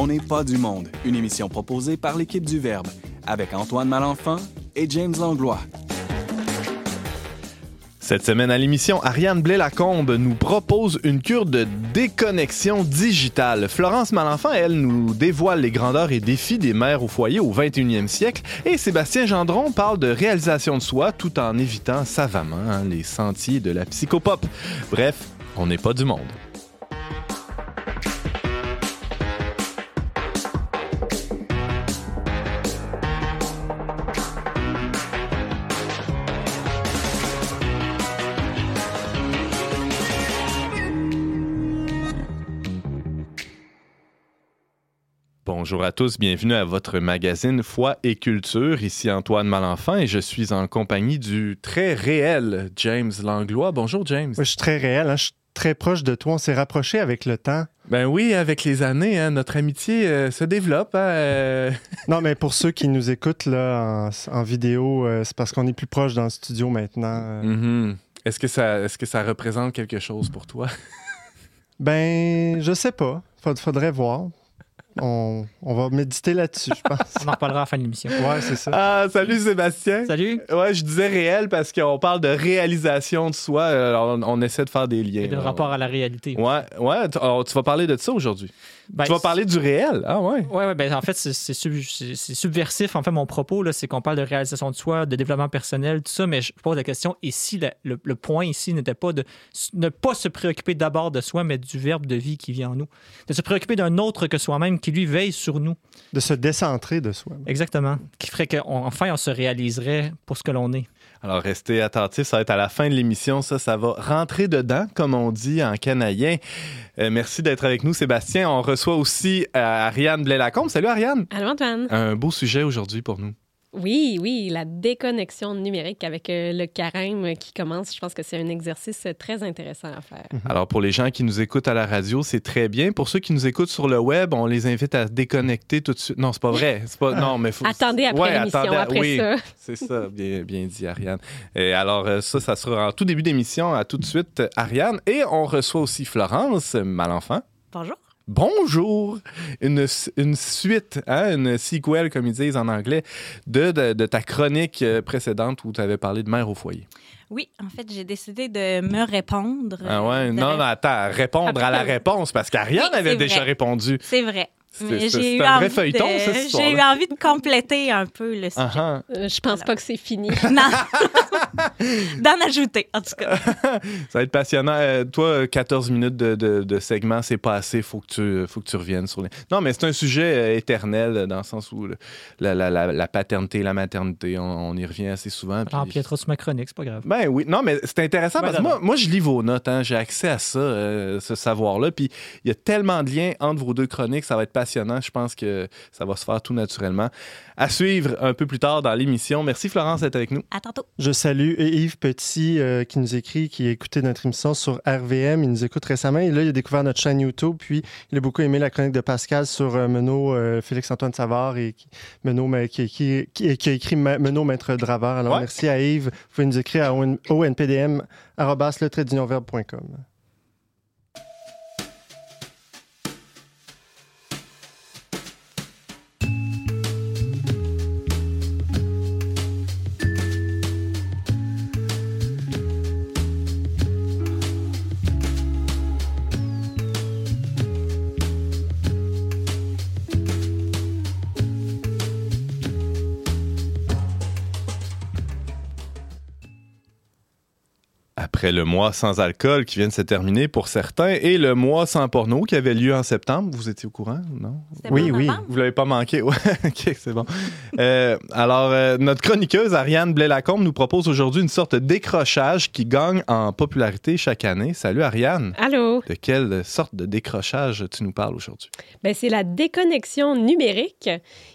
On n'est pas du monde, une émission proposée par l'équipe du Verbe, avec Antoine Malenfant et James Langlois. Cette semaine à l'émission, Ariane Blais-Lacombe nous propose une cure de déconnexion digitale. Florence Malenfant, elle, nous dévoile les grandeurs et défis des mères au foyer au 21e siècle. Et Sébastien Gendron parle de réalisation de soi tout en évitant savamment hein, les sentiers de la psychopop. Bref, on n'est pas du monde. Bonjour à tous, bienvenue à votre magazine Foi et Culture. Ici Antoine Malenfant et je suis en compagnie du très réel James Langlois. Bonjour James. Je suis très réel, hein. je suis très proche de toi. On s'est rapproché avec le temps. Ben oui, avec les années, hein, notre amitié euh, se développe. hein, euh. Non, mais pour ceux qui nous écoutent là, en, en vidéo, euh, c'est parce qu'on est plus proche dans le studio maintenant. Mhm. Est-ce que ça, est-ce que ça représente quelque chose pour toi? Ben, je sais pas. Faud- faudrait voir. On, on va méditer là-dessus, je pense. On en reparlera à la fin de l'émission. Ouais, c'est ça. Ah, salut Sébastien. Salut! Ouais, je disais réel parce qu'on parle de réalisation de soi. euh, Alors, on, on essaie de faire des liens. Et de là. rapport à la réalité. Ouais, ouais. alors, tu vas parler de ça aujourd'hui. Ben, tu vas parler du réel. Ah ouais. Ouais, ouais, ben, en fait, c'est c'est sub- c'est- c'est subversif. En fait, mon propos, là, c'est qu'on parle de réalisation de soi, de développement personnel, tout ça, mais je pose la question, et si la- le, le point ici n'était pas de ne pas se préoccuper d'abord de soi, mais du verbe de vie qui vit en nous, de se préoccuper d'un autre que soi-même qui, lui, veille sur nous? De se décentrer de soi. Exactement. Qui ferait qu'enfin, on se réaliserait pour ce que l'on est. Alors, restez attentifs, ça va être à la fin de l'émission. Ça, ça va rentrer dedans, comme on dit en canadien. Euh, merci d'être avec nous, Sébastien. On reçoit aussi euh, Ariane Blais-Lacombe. Salut, Ariane. Allô, Antoine? Un beau sujet aujourd'hui pour nous. Oui, oui, la déconnexion numérique avec euh, le carême qui commence. Je pense que c'est un exercice très intéressant à faire. Alors, pour les gens qui nous écoutent à la radio, c'est très bien. Pour ceux qui nous écoutent sur le web, on les invite à déconnecter tout de suite. Non, c'est pas vrai. C'est pas... Non, mais faut... Attendez après Ouais, l'émission, attendez- après oui. ça. C'est ça, bien, bien dit, Ariane. Et alors, euh, ça, ça sera en tout début d'émission. À tout de suite, Ariane. Et on reçoit aussi Florence Malenfant. Bonjour. Bonjour! Une, une suite, hein, une sequel, comme ils disent en anglais, de, de, de ta chronique euh, précédente où tu avais parlé de mère au foyer. Oui, en fait, j'ai décidé de me répondre. Ah ouais? Euh, Non, non, attends, répondre à la réponse, parce qu'Ariane Oui, avait déjà répondu. C'est vrai. J'ai eu un vrai envie feuilleton, de- ça, cette J'ai eu envie de compléter un peu le sujet. Ah, Euh, je pense pas que c'est fini. Non. D'en ajouter, en tout cas. Ça va être passionnant. Euh, toi, 14 minutes de, de, de segment, c'est pas assez. Faut que tu, faut que tu reviennes sur les. Non, mais c'est un sujet euh, éternel euh, dans le sens où le- la, la, la, la paternité, la maternité, on, on y revient assez souvent. puis- Alors, Pietro sur ma chronique, c'est pas grave. Ben oui, non, mais c'est intéressant Ben parce que moi, moi, je lis vos notes, hein, j'ai accès à ça, euh, ce savoir-là. Puis il y a tellement de liens entre vos deux chroniques, ça va être passionnant. Je pense que ça va se faire tout naturellement. À suivre un peu plus tard dans l'émission. Merci Florence d'être avec nous. À tantôt. Je salue Yves Petit euh, qui nous écrit, qui a écouté notre émission sur RVM. Il nous écoute récemment et là, il a découvert notre chaîne YouTube. Puis, il a beaucoup aimé la chronique de Pascal sur euh, Menot, euh, Félix-Antoine Savard et qui, Menot, qui, qui- qui- qui a écrit Menot Maître Draveur. Alors, Ouais. merci à Yves. Vous pouvez nous écrire à on- Après le mois sans alcool qui vient de se terminer pour certains et le mois sans porno qui avait lieu en septembre, vous étiez au courant, non? Oui, bon, oui. Vous l'avez pas manqué? Ouais, ok, c'est bon. Euh, alors, euh, notre chroniqueuse Ariane Blais-Lacombe nous propose aujourd'hui une sorte de décrochage qui gagne en popularité chaque année. Salut Ariane! Allô? De quelle sorte de décrochage tu nous parles aujourd'hui? Ben, c'est la déconnexion numérique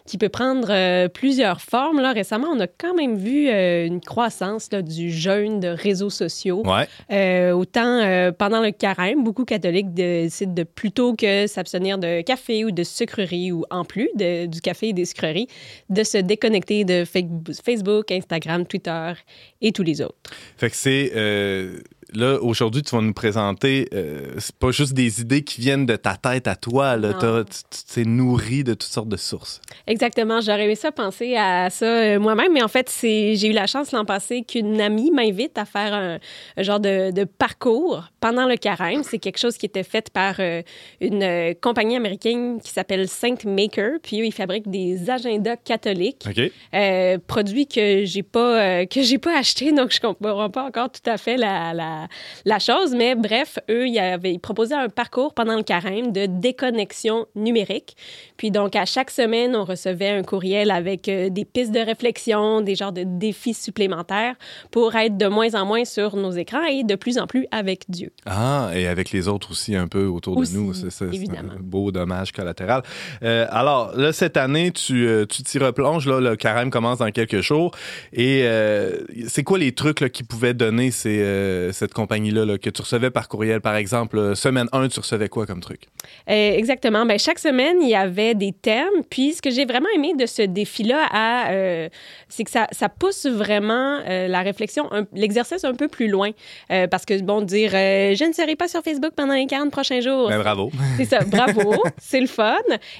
qui peut prendre euh, plusieurs formes. Là, récemment, on a quand même vu euh, une croissance là, du jeûne de réseaux sociaux. Ouais. Euh, autant euh, pendant le carême, beaucoup catholiques décident de plutôt que s'abstenir de café ou de sucreries ou en plus de- du café et des sucreries, de se déconnecter de Fa- Facebook, Instagram, Twitter et tous les autres. Fait que c'est euh, là, aujourd'hui, tu vas nous présenter, euh, c'est pas juste des idées qui viennent de ta tête à toi, là. Tu t'es nourri de toutes sortes de sources. Exactement. J'aurais aimé ça penser à ça euh, moi-même, mais en fait, c'est j'ai eu la chance l'an passé qu'une amie m'invite à faire un, un genre de, de parcours pendant le carême. C'est quelque chose qui était fait par euh, une euh, compagnie américaine qui s'appelle Saint Maker. Puis eux, ils fabriquent des agendas catholiques. OK? Euh, produit que j'ai pas que j'ai pas acheté donc je comprends pas encore tout à fait la, la, la chose mais bref eux ils avaient ils proposaient un parcours pendant le carême de déconnexion numérique puis donc à chaque semaine on recevait un courriel avec euh, des pistes de réflexion des genres de défis supplémentaires pour être de moins en moins sur nos écrans et de plus en plus avec Dieu Ah, et avec les autres aussi un peu autour Aussi, de nous. C'est un beau dommage collatéral. Euh, alors, là, cette année, tu euh, tu t'y replonges. Là, le carême commence dans quelques jours. Et euh, c'est quoi les trucs là, qui pouvaient donner ces, euh, cette compagnie-là là, que tu recevais par courriel? Par exemple, euh, semaine 1, tu recevais quoi comme truc? Euh, exactement. Ben, chaque semaine, il y avait des thèmes. Puis, ce que j'ai vraiment aimé de ce défi-là, à, euh, c'est que ça, ça pousse vraiment euh, la réflexion, un- l'exercice un peu plus loin. Parce que, bon, dire je ne serai pas sur Facebook pendant les 40 prochains jours. Ben, bravo. C'est ça, bravo, c'est le fun.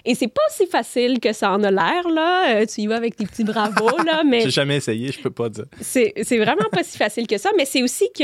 Et c'est pas si facile que ça en a l'air, là. Tu y vas avec tes petits bravos, là, mais J'ai jamais essayé, je peux pas dire. c'est c'est vraiment pas si facile que ça, mais c'est aussi que,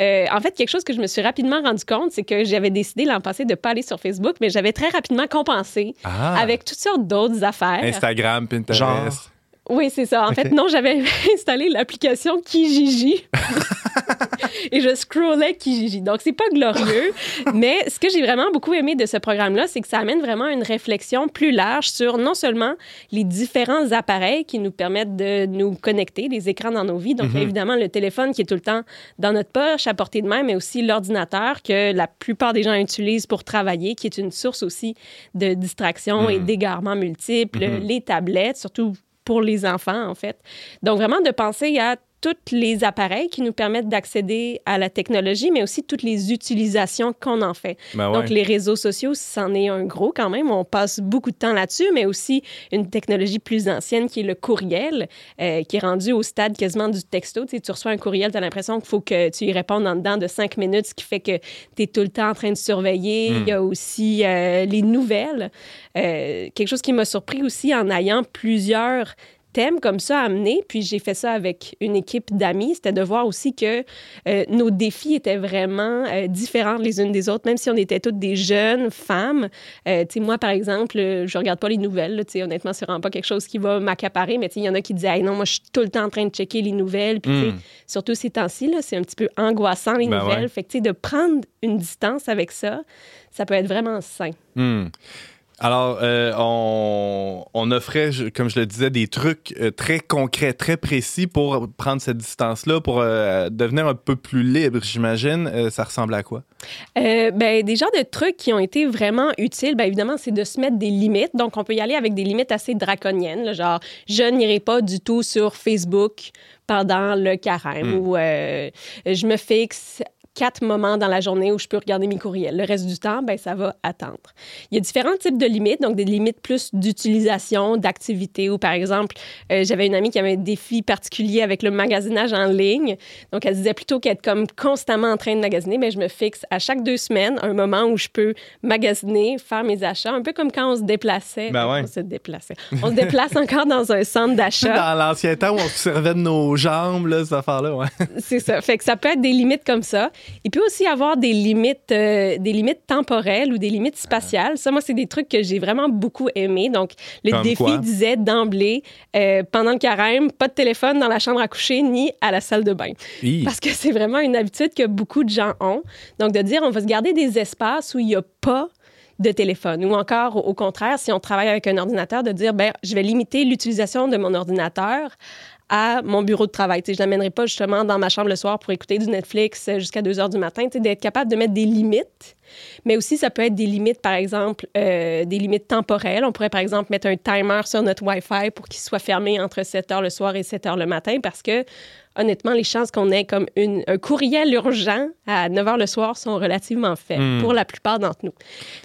euh, en fait, quelque chose que je me suis rapidement rendu compte, c'est que j'avais décidé l'an passé de ne pas aller sur Facebook, mais j'avais très rapidement compensé Ah, avec toutes sortes d'autres affaires. Instagram, Pinterest. Genre? Oui, c'est ça. En fait, non, j'avais installé l'application Kijiji et je scrollais Kijiji. Donc, c'est pas glorieux, mais ce que j'ai vraiment beaucoup aimé de ce programme-là, c'est que ça amène vraiment une réflexion plus large sur non seulement les différents appareils qui nous permettent de nous connecter, les écrans dans nos vies. Donc, Mhm. évidemment, le téléphone qui est tout le temps dans notre poche, à portée de main, mais aussi l'ordinateur que la plupart des gens utilisent pour travailler, qui est une source aussi de distraction et Mhm. d'égarements multiples, Mhm. les tablettes, surtout pour les enfants, en fait. Donc, vraiment de penser à tous les appareils qui nous permettent d'accéder à la technologie, mais aussi toutes les utilisations qu'on en fait. Ben ouais. Donc, les réseaux sociaux, c'en est un gros quand même. On passe beaucoup de temps là-dessus, mais aussi une technologie plus ancienne qui est le courriel, euh, qui est rendu au stade quasiment du texto. Tu, sais, tu reçois un courriel, tu as l'impression qu'il faut que tu y répondes en dedans de cinq minutes, ce qui fait que tu es tout le temps en train de surveiller. Mm. Il y a aussi euh, les nouvelles. Euh, quelque chose qui m'a surpris aussi en ayant plusieurs thèmes comme ça à amener. Puis j'ai fait ça avec une équipe d'amis. C'était de voir aussi que euh, nos défis étaient vraiment euh, différents les unes des autres, même si on était toutes des jeunes femmes. Euh, tu sais, moi, par exemple, je regarde pas les nouvelles. Tu sais, honnêtement, c'est vraiment pas quelque chose qui va m'accaparer. Mais tu sais, il y en a qui disent, hey, non, moi, je suis tout le temps en train de checker les nouvelles. Puis, tu sais, Mm. surtout ces temps-ci, là, c'est un petit peu angoissant, les Ben nouvelles. ouais. Fait que, tu sais, de prendre une distance avec ça, ça peut être vraiment sain. Hmm. Alors, euh, on, on offrait, comme je le disais, des trucs euh, très concrets, très précis pour prendre cette distance-là, pour euh, devenir un peu plus libre, j'imagine. Euh, ça ressemble à quoi? Ben, des genres de trucs qui ont été vraiment utiles, ben, évidemment, c'est de se mettre des limites. Donc, on peut y aller avec des limites assez draconiennes, là, genre je n'irai pas du tout sur Facebook pendant le carême Mm. ou je me fixe quatre moments dans la journée où je peux regarder mes courriels. Le reste du temps, ben, ça va attendre. Il y a différents types de limites, donc des limites plus d'utilisation, d'activité, ou par exemple, euh, j'avais une amie qui avait un défi particulier avec le magasinage en ligne. Donc, elle disait plutôt qu'être comme constamment en train de magasiner, mais je me fixe à chaque deux semaines un moment où je peux magasiner, faire mes achats, un peu comme quand on se déplaçait. Ben ouais. On se déplaçait. On se déplace encore dans un centre d'achat. Dans l'ancien temps où on se servait de nos jambes, là, cette affaire-là, ouais. C'est ça. Fait que ça peut être des limites comme ça. Il peut aussi avoir des limites, euh, des limites temporelles ou des limites spatiales. Ça, moi, c'est des trucs que j'ai vraiment beaucoup aimé. Donc, le Comme défi quoi? disait d'emblée, euh, pendant le carême, pas de téléphone dans la chambre à coucher ni à la salle de bain. Hi. Parce que c'est vraiment une habitude que beaucoup de gens ont. Donc, de dire, on va se garder des espaces où il n'y a pas de téléphone. Ou encore, au- au contraire, si on travaille avec un ordinateur, de dire, ben, je vais limiter l'utilisation de mon ordinateur à mon bureau de travail. Je ne l'amènerai pas justement dans ma chambre le soir pour écouter du Netflix euh, jusqu'à 2 heures du matin. D'être capable de mettre des limites. Mais aussi, ça peut être des limites, par exemple, euh, des limites temporelles. On pourrait, par exemple, mettre un timer sur notre Wi-Fi pour qu'il soit fermé entre 7 heures le soir et 7 heures le matin parce que, honnêtement, les chances qu'on ait comme une, un courriel urgent à 9 heures le soir sont relativement faibles Hmm. pour la plupart d'entre nous.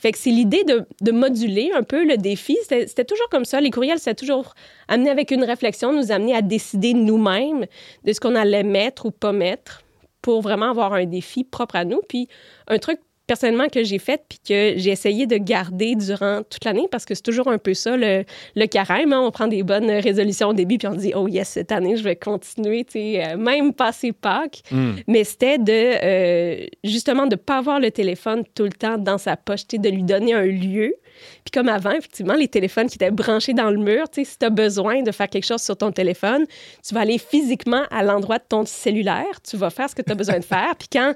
Fait que c'est l'idée de, de moduler un peu le défi. C'était c'était toujours comme ça. Les courriels, c'était toujours amené avec une réflexion, nous amener à décider nous-mêmes de ce qu'on allait mettre ou pas mettre. pour vraiment avoir un défi propre à nous. Puis un truc personnellement que j'ai fait puis que j'ai essayé de garder durant toute l'année parce que c'est toujours un peu ça le, le carême. hein. On prend des bonnes résolutions au début puis on dit oh yes cette année je vais continuer, tu sais, euh, même passer Pâques. Hmm. Mais c'était de euh, justement de pas avoir le téléphone tout le temps dans sa poche, tu sais, de lui donner un lieu. Puis comme avant, effectivement, les téléphones qui étaient branchés dans le mur, tu sais, si tu as besoin de faire quelque chose sur ton téléphone, tu vas aller physiquement à l'endroit de ton cellulaire, tu vas faire ce que tu as besoin de faire. Puis quand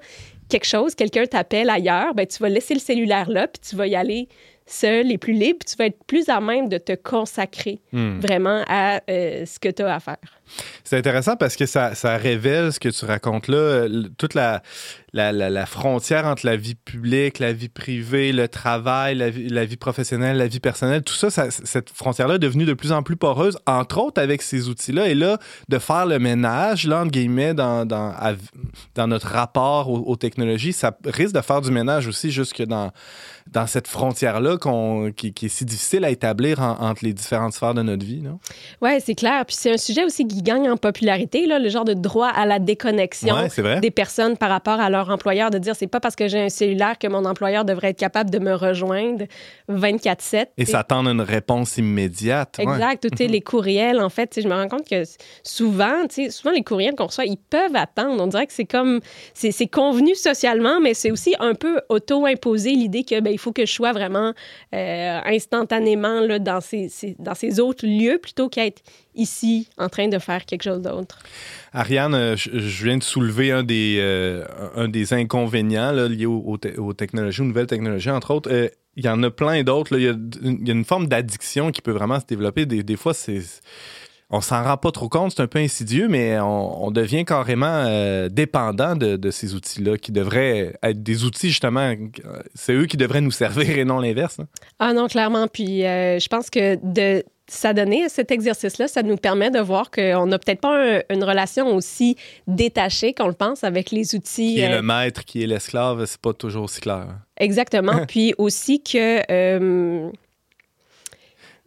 quelque chose, quelqu'un t'appelle ailleurs, ben, tu vas laisser le cellulaire là, puis tu vas y aller seul et plus libre, puis tu vas être plus à même de te consacrer Hmm. vraiment à euh, ce que tu as à faire. C'est intéressant parce que ça, révèle ce que tu racontes là, toute la, frontière entre la vie publique, la vie privée, le travail, la vie, professionnelle, la vie personnelle, tout ça, cette frontière-là est devenue de plus en plus poreuse, entre autres avec ces outils-là. Et là, de faire le ménage, là, entre guillemets, dans, notre rapport aux, technologies, ça risque de faire du ménage aussi jusque dans, cette frontière-là qui, est si difficile à établir en- entre les différentes sphères de notre vie. Oui, c'est clair. Puis c'est un sujet aussi qui gagne en popularité, là, le genre de droit à la déconnexion Ouais, des personnes par rapport à leur employeur, de dire c'est pas parce que j'ai un cellulaire que mon employeur devrait être capable de me rejoindre 24-7. Et s'attendre à une réponse immédiate. ouais. Exact. Ou, tu sais, les courriels, en fait, je me rends compte que souvent, souvent les courriels qu'on reçoit, ils peuvent attendre. On dirait que c'est comme, c'est c'est convenu socialement, mais c'est aussi un peu auto-imposé l'idée que ben, il faut que je sois vraiment euh, instantanément là, dans, ces, ces- dans ces autres lieux plutôt qu'être ici en train de faire quelque chose d'autre. Ariane, euh, je, je viens de soulever un des, euh, un des inconvénients là, liés aux, aux te- aux technologies, aux nouvelles technologies, entre autres. Euh, Il y en a plein d'autres. Il y, a une- il y a une forme d'addiction qui peut vraiment se développer. Des, des fois, c'est. On s'en rend pas trop compte, c'est un peu insidieux, mais on, on devient carrément euh, dépendant de, de ces outils-là, qui devraient être des outils, justement, c'est eux qui devraient nous servir et non l'inverse. hein. Ah non, clairement. Puis euh, je pense que de s'adonner à cet exercice-là, ça nous permet de voir qu'on n'a peut-être pas un- une relation aussi détachée qu'on le pense avec les outils. Qui est euh, le maître, qui est l'esclave, c'est pas toujours aussi clair. hein. Exactement. Puis aussi que. euh,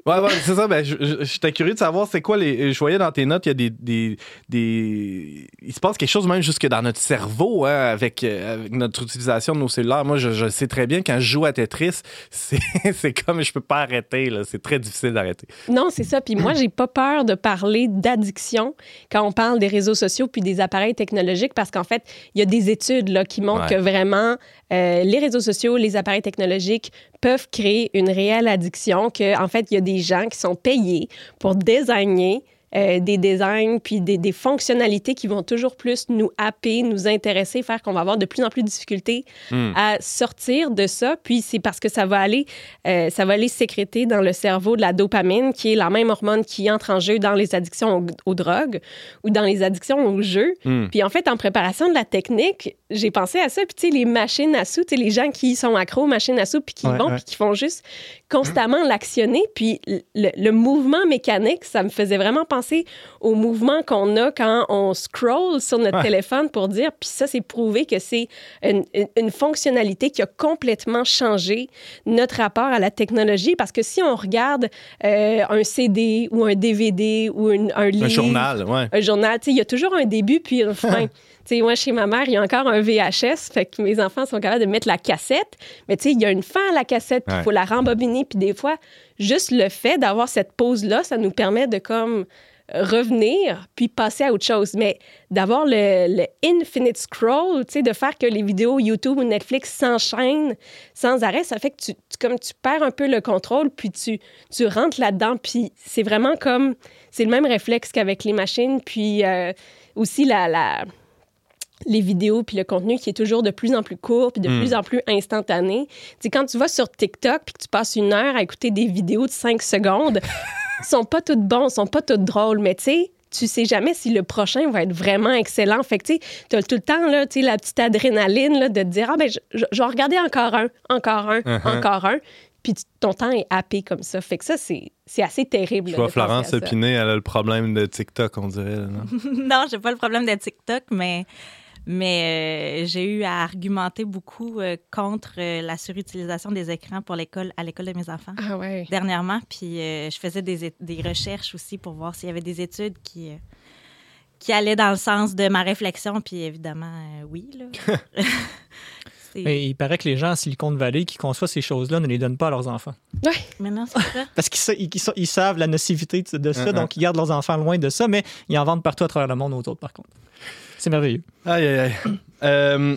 Ouais, ouais, c'est ça. Ben, j'étais curieux de savoir, c'est quoi les. Je voyais dans tes notes, il y a des, des, des- Il se passe quelque chose même jusque dans notre cerveau, hein, avec, euh, avec notre utilisation de nos cellulaires. Moi, je, je sais très bien, quand je joue à Tetris, c'est comme je peux pas arrêter. C'est très difficile d'arrêter. non, c'est ça. Puis moi, j'ai pas peur de parler d'addiction quand on parle des réseaux sociaux puis des appareils technologiques parce qu'en fait, il y a des études là, qui montrent Ouais. que vraiment, euh, les réseaux sociaux, les appareils technologiques peuvent créer une réelle addiction, que en fait, il y a des gens qui sont payés pour designer euh, des designs puis des, des fonctionnalités qui vont toujours plus nous happer, nous intéresser, faire qu'on va avoir de plus en plus de difficultés Hmm. à sortir de ça. Puis c'est parce que ça va aller, euh, ça va aller sécréter dans le cerveau de la dopamine, qui est la même hormone qui entre en jeu dans les addictions aux, aux drogues ou dans les addictions aux jeux. Hmm. Puis en fait, en préparation de la technique, j'ai pensé à ça. Puis tu sais, les machines à sous, tu sais, les gens qui sont accros aux machines à sous, puis qui Ouais, vont, ouais. puis qui font juste constamment l'actionner. Puis le, le mouvement mécanique, ça me faisait vraiment penser au mouvement qu'on a quand on scroll sur notre Ouais. téléphone pour dire, puis ça, c'est prouvé que c'est une, une- une fonctionnalité qui a complètement changé notre rapport à la technologie. Parce que si on regarde euh, un CD ou un DVD ou une- un livre, Un journal, ouais. un journal, tu sais, il y a toujours un début puis une fin. Sais, moi, chez ma mère, il y a encore un VHS, fait que mes enfants sont capables de mettre la cassette, mais tu sais, il y a une fin à la cassette, puis il Ouais. faut la rembobiner, puis des fois, juste le fait d'avoir cette pause-là, ça nous permet de comme revenir puis passer à autre chose. Mais d'avoir le, le infinite scroll, tu sais, de faire que les vidéos YouTube ou Netflix s'enchaînent sans arrêt, ça fait que tu, tu- comme tu perds un peu le contrôle puis tu, tu rentres là-dedans. Puis c'est vraiment comme, c'est le même réflexe qu'avec les machines. Puis euh, aussi la, la- les vidéos puis le contenu qui est toujours de plus en plus court puis de Mm. plus en plus instantané. Tu sais, quand tu vas sur TikTok puis que tu passes une heure à écouter des vidéos de 5 secondes, sont pas toutes bons, sont pas toutes drôles, mais tu sais, tu sais jamais si le prochain va être vraiment excellent. Fait que, tu sais, t'as tout le temps, là, tu la petite adrénaline, là, de te dire, ah, ben, je, vais regarder encore un, encore un, Uh-huh. encore un. Puis tu- ton temps est happé comme ça. Fait que ça, c'est c'est assez terrible. Je là, vois Florence. Opiné, elle a le problème de TikTok, on dirait. là, non? non, j'ai pas le problème de TikTok, mais, mais euh, j'ai eu à argumenter beaucoup euh, contre euh, la surutilisation des écrans pour l'école, à l'école de mes enfants. Ah ouais. Dernièrement, puis euh, je faisais des, des recherches aussi pour voir s'il y avait des études qui, euh, qui allait dans le sens de ma réflexion. Puis évidemment, euh, oui. Là. Mais il paraît que les gens à Silicon Valley qui conçoivent ces choses-là ne les donnent pas à leurs enfants. Mais non, c'est ça. Parce qu'ils sa- ils- ils sa- ils savent la nocivité de de ça, Uh-huh. donc ils gardent leurs enfants loin de ça, mais ils en vendent partout à travers le monde aux autres, par contre. C'est merveilleux. Aïe, aïe, aïe. Euh,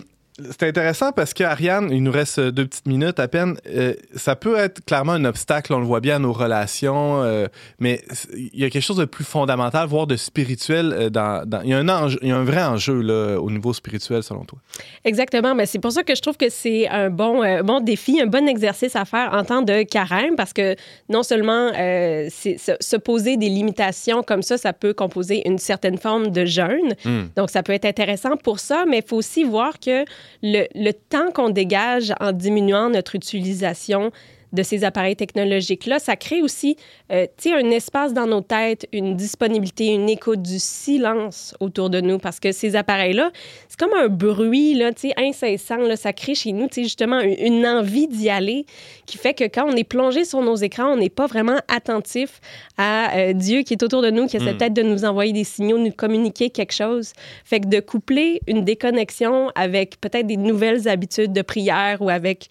c'est intéressant parce qu'Ariane, il nous reste deux petites minutes à peine. Euh, ça peut être clairement un obstacle, on le voit bien à nos relations, euh, mais il y a quelque chose de plus fondamental, voire de spirituel. euh, dans, dans- il, y a un enjeu- il y a un vrai enjeu là, au niveau spirituel, selon toi. Exactement. Mais c'est pour ça que je trouve que c'est un bon, bon défi, un bon exercice à faire en temps de carême, parce que non seulement se poser des limitations comme ça, ça peut composer une certaine forme de jeûne. Hmm. Donc, ça peut être intéressant pour ça, mais il faut aussi voir que le, temps qu'on dégage en diminuant notre utilisation de ces appareils technologiques-là, ça crée aussi, euh, tu sais, un espace dans nos têtes, une disponibilité, une écoute du silence autour de nous, parce que ces appareils-là, c'est comme un bruit, là, tu sais, incessant, là, ça crée chez nous, tu sais, justement, une, une envie d'y aller qui fait que quand on est plongé sur nos écrans, on n'est pas vraiment attentif à euh, Dieu qui est autour de nous, qui essaie Mm. peut-être de nous envoyer des signaux, de nous communiquer quelque chose. Fait que de coupler une déconnexion avec peut-être des nouvelles habitudes de prière ou avec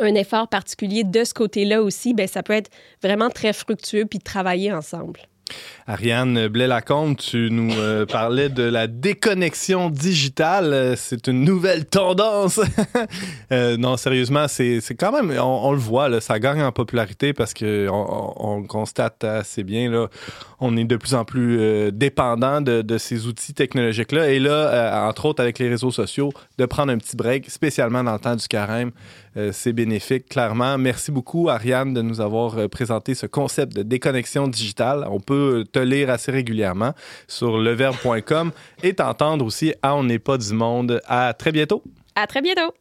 un effort particulier de ce côté-là aussi, ben ça peut être vraiment très fructueux puis de travailler ensemble. Ariane Blais-Lacombe, tu nous euh, parlais de la déconnexion digitale. Euh, C'est une nouvelle tendance. Euh, non, sérieusement, c'est quand même, on, le voit, là, ça gagne en popularité parce que on, constate assez bien. Là, on est de plus en plus euh, dépendant de, de ces outils technologiques-là. Et là, entre autres avec les réseaux sociaux, de prendre un petit break, spécialement dans le temps du carême, c'est bénéfique, clairement. Merci beaucoup, Ariane, de nous avoir euh, présenté ce concept de déconnexion digitale. On peut te lire assez régulièrement sur leverbe.com et t'entendre aussi à On n'est pas du monde. À très bientôt. À très bientôt!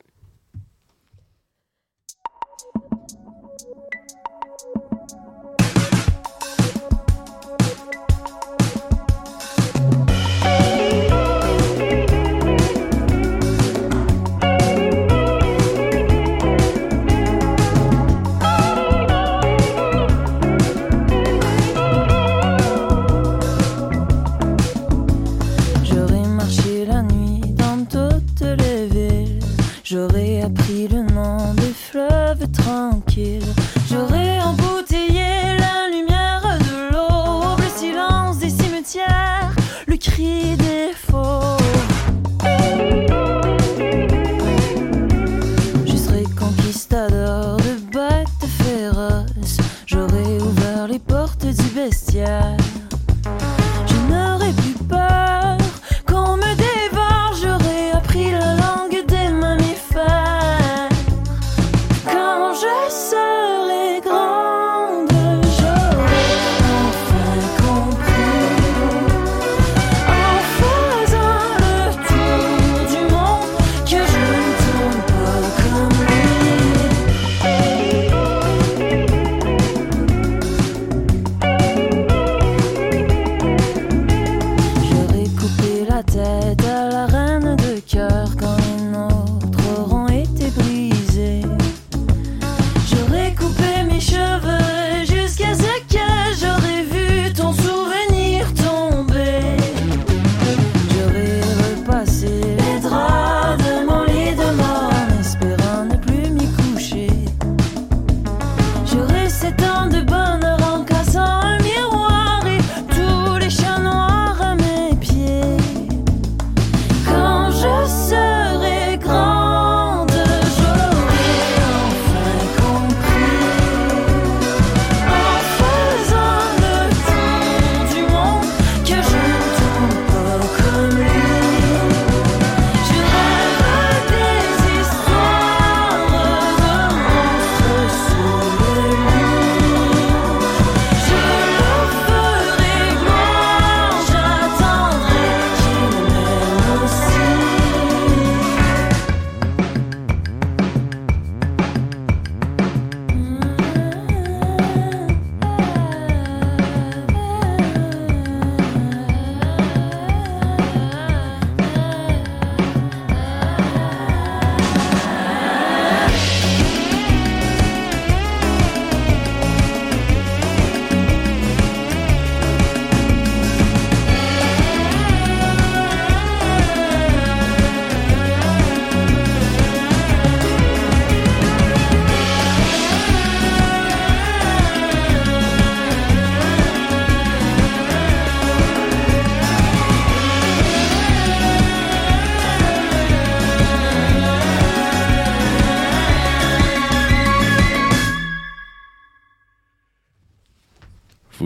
kill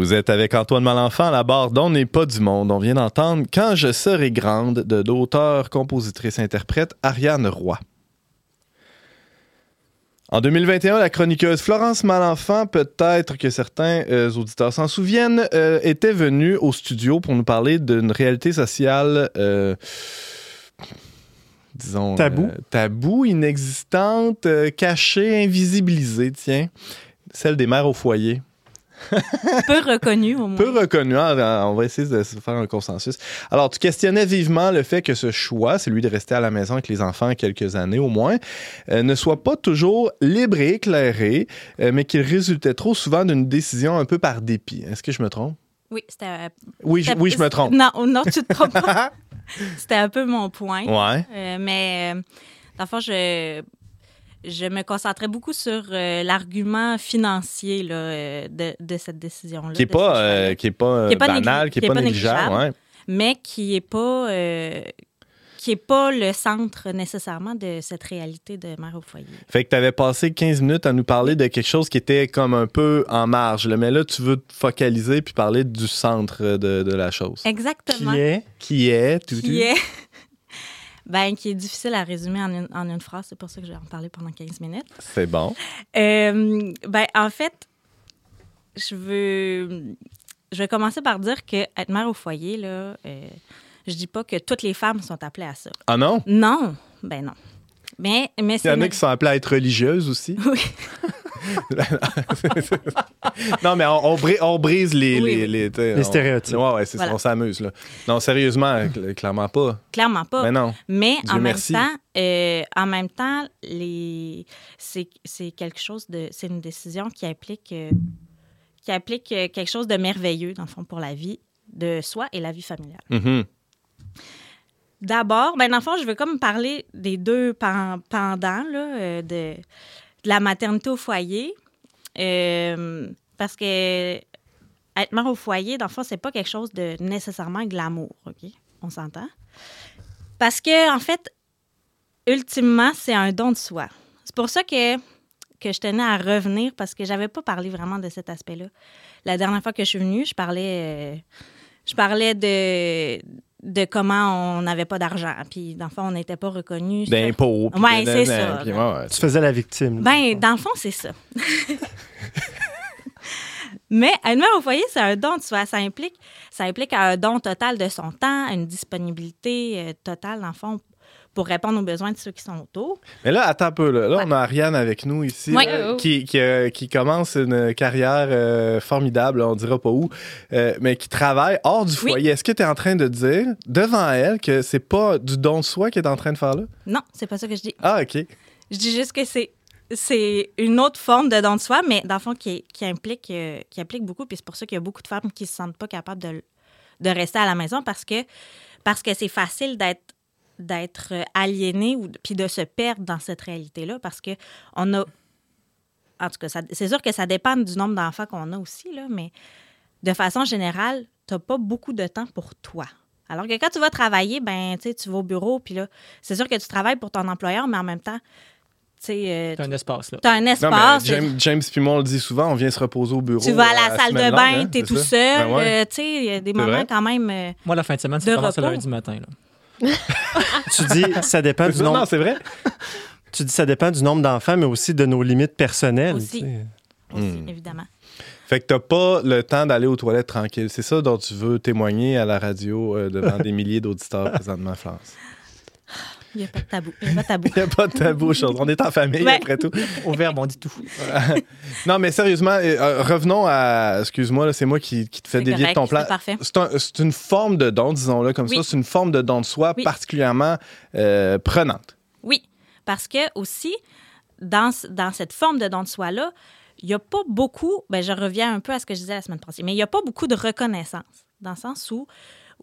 Vous êtes avec Antoine Malenfant à la barre d'On n'est pas du monde. On vient d'entendre Quand je serai grande de l'auteur, compositrice, interprète Ariane Roy. En 2021, la chroniqueuse Florence Malenfant, peut-être que certains euh, auditeurs s'en souviennent, euh, était venue au studio pour nous parler d'une réalité sociale, euh, disons... Tabou. tabou, inexistante, cachée, invisibilisée, tiens. Celle des mères au foyer. Peu reconnu, au moins. Peu reconnu, hein, on va essayer de faire un consensus. Alors, tu questionnais vivement le fait que ce choix, celui de rester à la maison avec les enfants quelques années au moins, euh, ne soit pas toujours libre et éclairé, euh, mais qu'il résultait trop souvent d'une décision un peu par dépit. Est-ce que je me trompe? Oui, c'était. Oui, je, oui, je me trompe. Non, non, tu te trompes pas. C'était un peu mon point. Ouais. Euh, mais, dans le fond, je, je me concentrais beaucoup sur euh, l'argument financier là, euh, de, de cette décision-là. Qui est de pas, ce euh, choix-là. qui est pas, Qui est pas banal, négli- qui est pas négligeable. ouais. Mais qui est pas. euh, qui est pas le centre nécessairement de cette réalité de mère au foyer. Fait que tu avais passé 15 minutes à nous parler de quelque chose qui était comme un peu en marge. là. Mais là, tu veux te focaliser puis parler du centre de, de la chose. Exactement. Qui est? Qui est? tout, Qui est? Ben, qui est difficile à résumer en une, en une phrase. C'est pour ça que je vais en parler pendant 15 minutes. C'est bon. Euh, ben, en fait, je veux, je vais commencer par dire que être mère au foyer, là, euh, je dis pas que toutes les femmes sont appelées à ça. Ah non? Non, ben non. Mais, mais Il y c'est en a qui sont appelés à être religieuses aussi. Oui. non, mais on, on brise, on brise les, Oui, les, oui. les, t'sais, Les on- stéréotypes. Ouais, Voilà. on s'amuse. là. Non, sérieusement, cl- clairement pas. clairement pas. Mais non. Mais Dieu en même temps, euh, en même temps, les c'est c'est quelque chose de c'est une décision qui implique euh, qui implique euh, quelque chose de merveilleux dans le fond pour la vie de soi et la vie familiale. Mhm. D'abord, ben dans le fond, je veux comme parler des deux pen- pendants là, euh, de, de la maternité au foyer. Euh, parce que être mère au foyer, dans le fond, c'est pas quelque chose de nécessairement glamour, OK? On s'entend? Parce que, en fait, ultimement, c'est un don de soi. C'est pour ça que, que je tenais à revenir, parce que j'avais pas parlé vraiment de cet aspect-là. La dernière fois que je suis venue, je parlais, euh, je parlais de, de comment on n'avait pas d'argent. Puis, dans le fond, on n'était pas reconnu. D'impôts. de- c'est ça. puis ouais, ouais, Tu faisais la victime. Ben, dans le fond, c'est ça. Mais être mère au foyer, c'est un don de soi. Ça implique, ça implique un don total de son temps, une disponibilité euh, totale, dans le fond, pour répondre aux besoins de ceux qui sont autour. Mais là, attends un peu. Là, Là, Ouais. on a Ariane avec nous ici, Ouais. là, qui, qui, euh, qui commence une carrière euh, formidable, on dira pas où, euh, mais qui travaille hors du Oui. foyer. Est-ce que tu es en train de dire devant elle que c'est pas du don de soi qu'elle est en train de faire là? Non, c'est pas ça que je dis. Ah, OK. Je dis juste que c'est c'est une autre forme de don de soi, mais dans le fond, qui, qui implique, euh, qui implique beaucoup. Puis c'est pour ça qu'il y a beaucoup de femmes qui se sentent pas capables de, de rester à la maison parce que parce que c'est facile d'être d'être aliéné ou puis de se perdre dans cette réalité-là parce que on a en tout cas, c'est sûr que ça dépend du nombre d'enfants qu'on a aussi, là, mais de façon générale, tu n'as pas beaucoup de temps pour toi. Alors que quand tu vas travailler, ben, tu vas au bureau, puis là, c'est sûr que tu travailles pour ton employeur, mais en même temps, tu sais, euh, T'as un espace, là. tu as un Non, mais espace. James, James puis moi, on le dit souvent, on vient se reposer au bureau. tu vas à la euh, salle de bain, hein, tu es c'est tout ça? seul. Ben ouais. euh, tu sais, il y a des C'est moments vrai. quand même. euh, Moi, la fin de semaine, ça commence le repos. lundi matin. Là. Tu dis ça dépend du ça? nombre. Non, c'est vrai. Tu dis ça dépend du nombre d'enfants, mais aussi de nos limites personnelles. Aussi. Hmm. évidemment. Fait que t'as pas le temps d'aller aux toilettes tranquille. C'est ça dont tu veux témoigner à la radio euh, devant des milliers d'auditeurs présentement, Florence. Il n'y a pas de tabou. Il n'y a pas de tabou. Il n'y a pas de tabou aux choses. On est en famille, Ouais. après tout. Au verbe, on dit tout. Non, mais sérieusement, euh, revenons à. Excuse-moi, là, c'est moi qui, qui te fais dévier de correct, ton plan. c'est parfait. C'est un- une forme de don, disons-le comme Oui. ça. C'est une forme de don de soi Oui. particulièrement euh, prenante. Oui, parce que aussi, dans, dans cette forme de don de soi-là, il n'y a pas beaucoup, ben, je reviens un peu à ce que je disais la semaine passée, mais il n'y a pas beaucoup de reconnaissance, dans le sens où,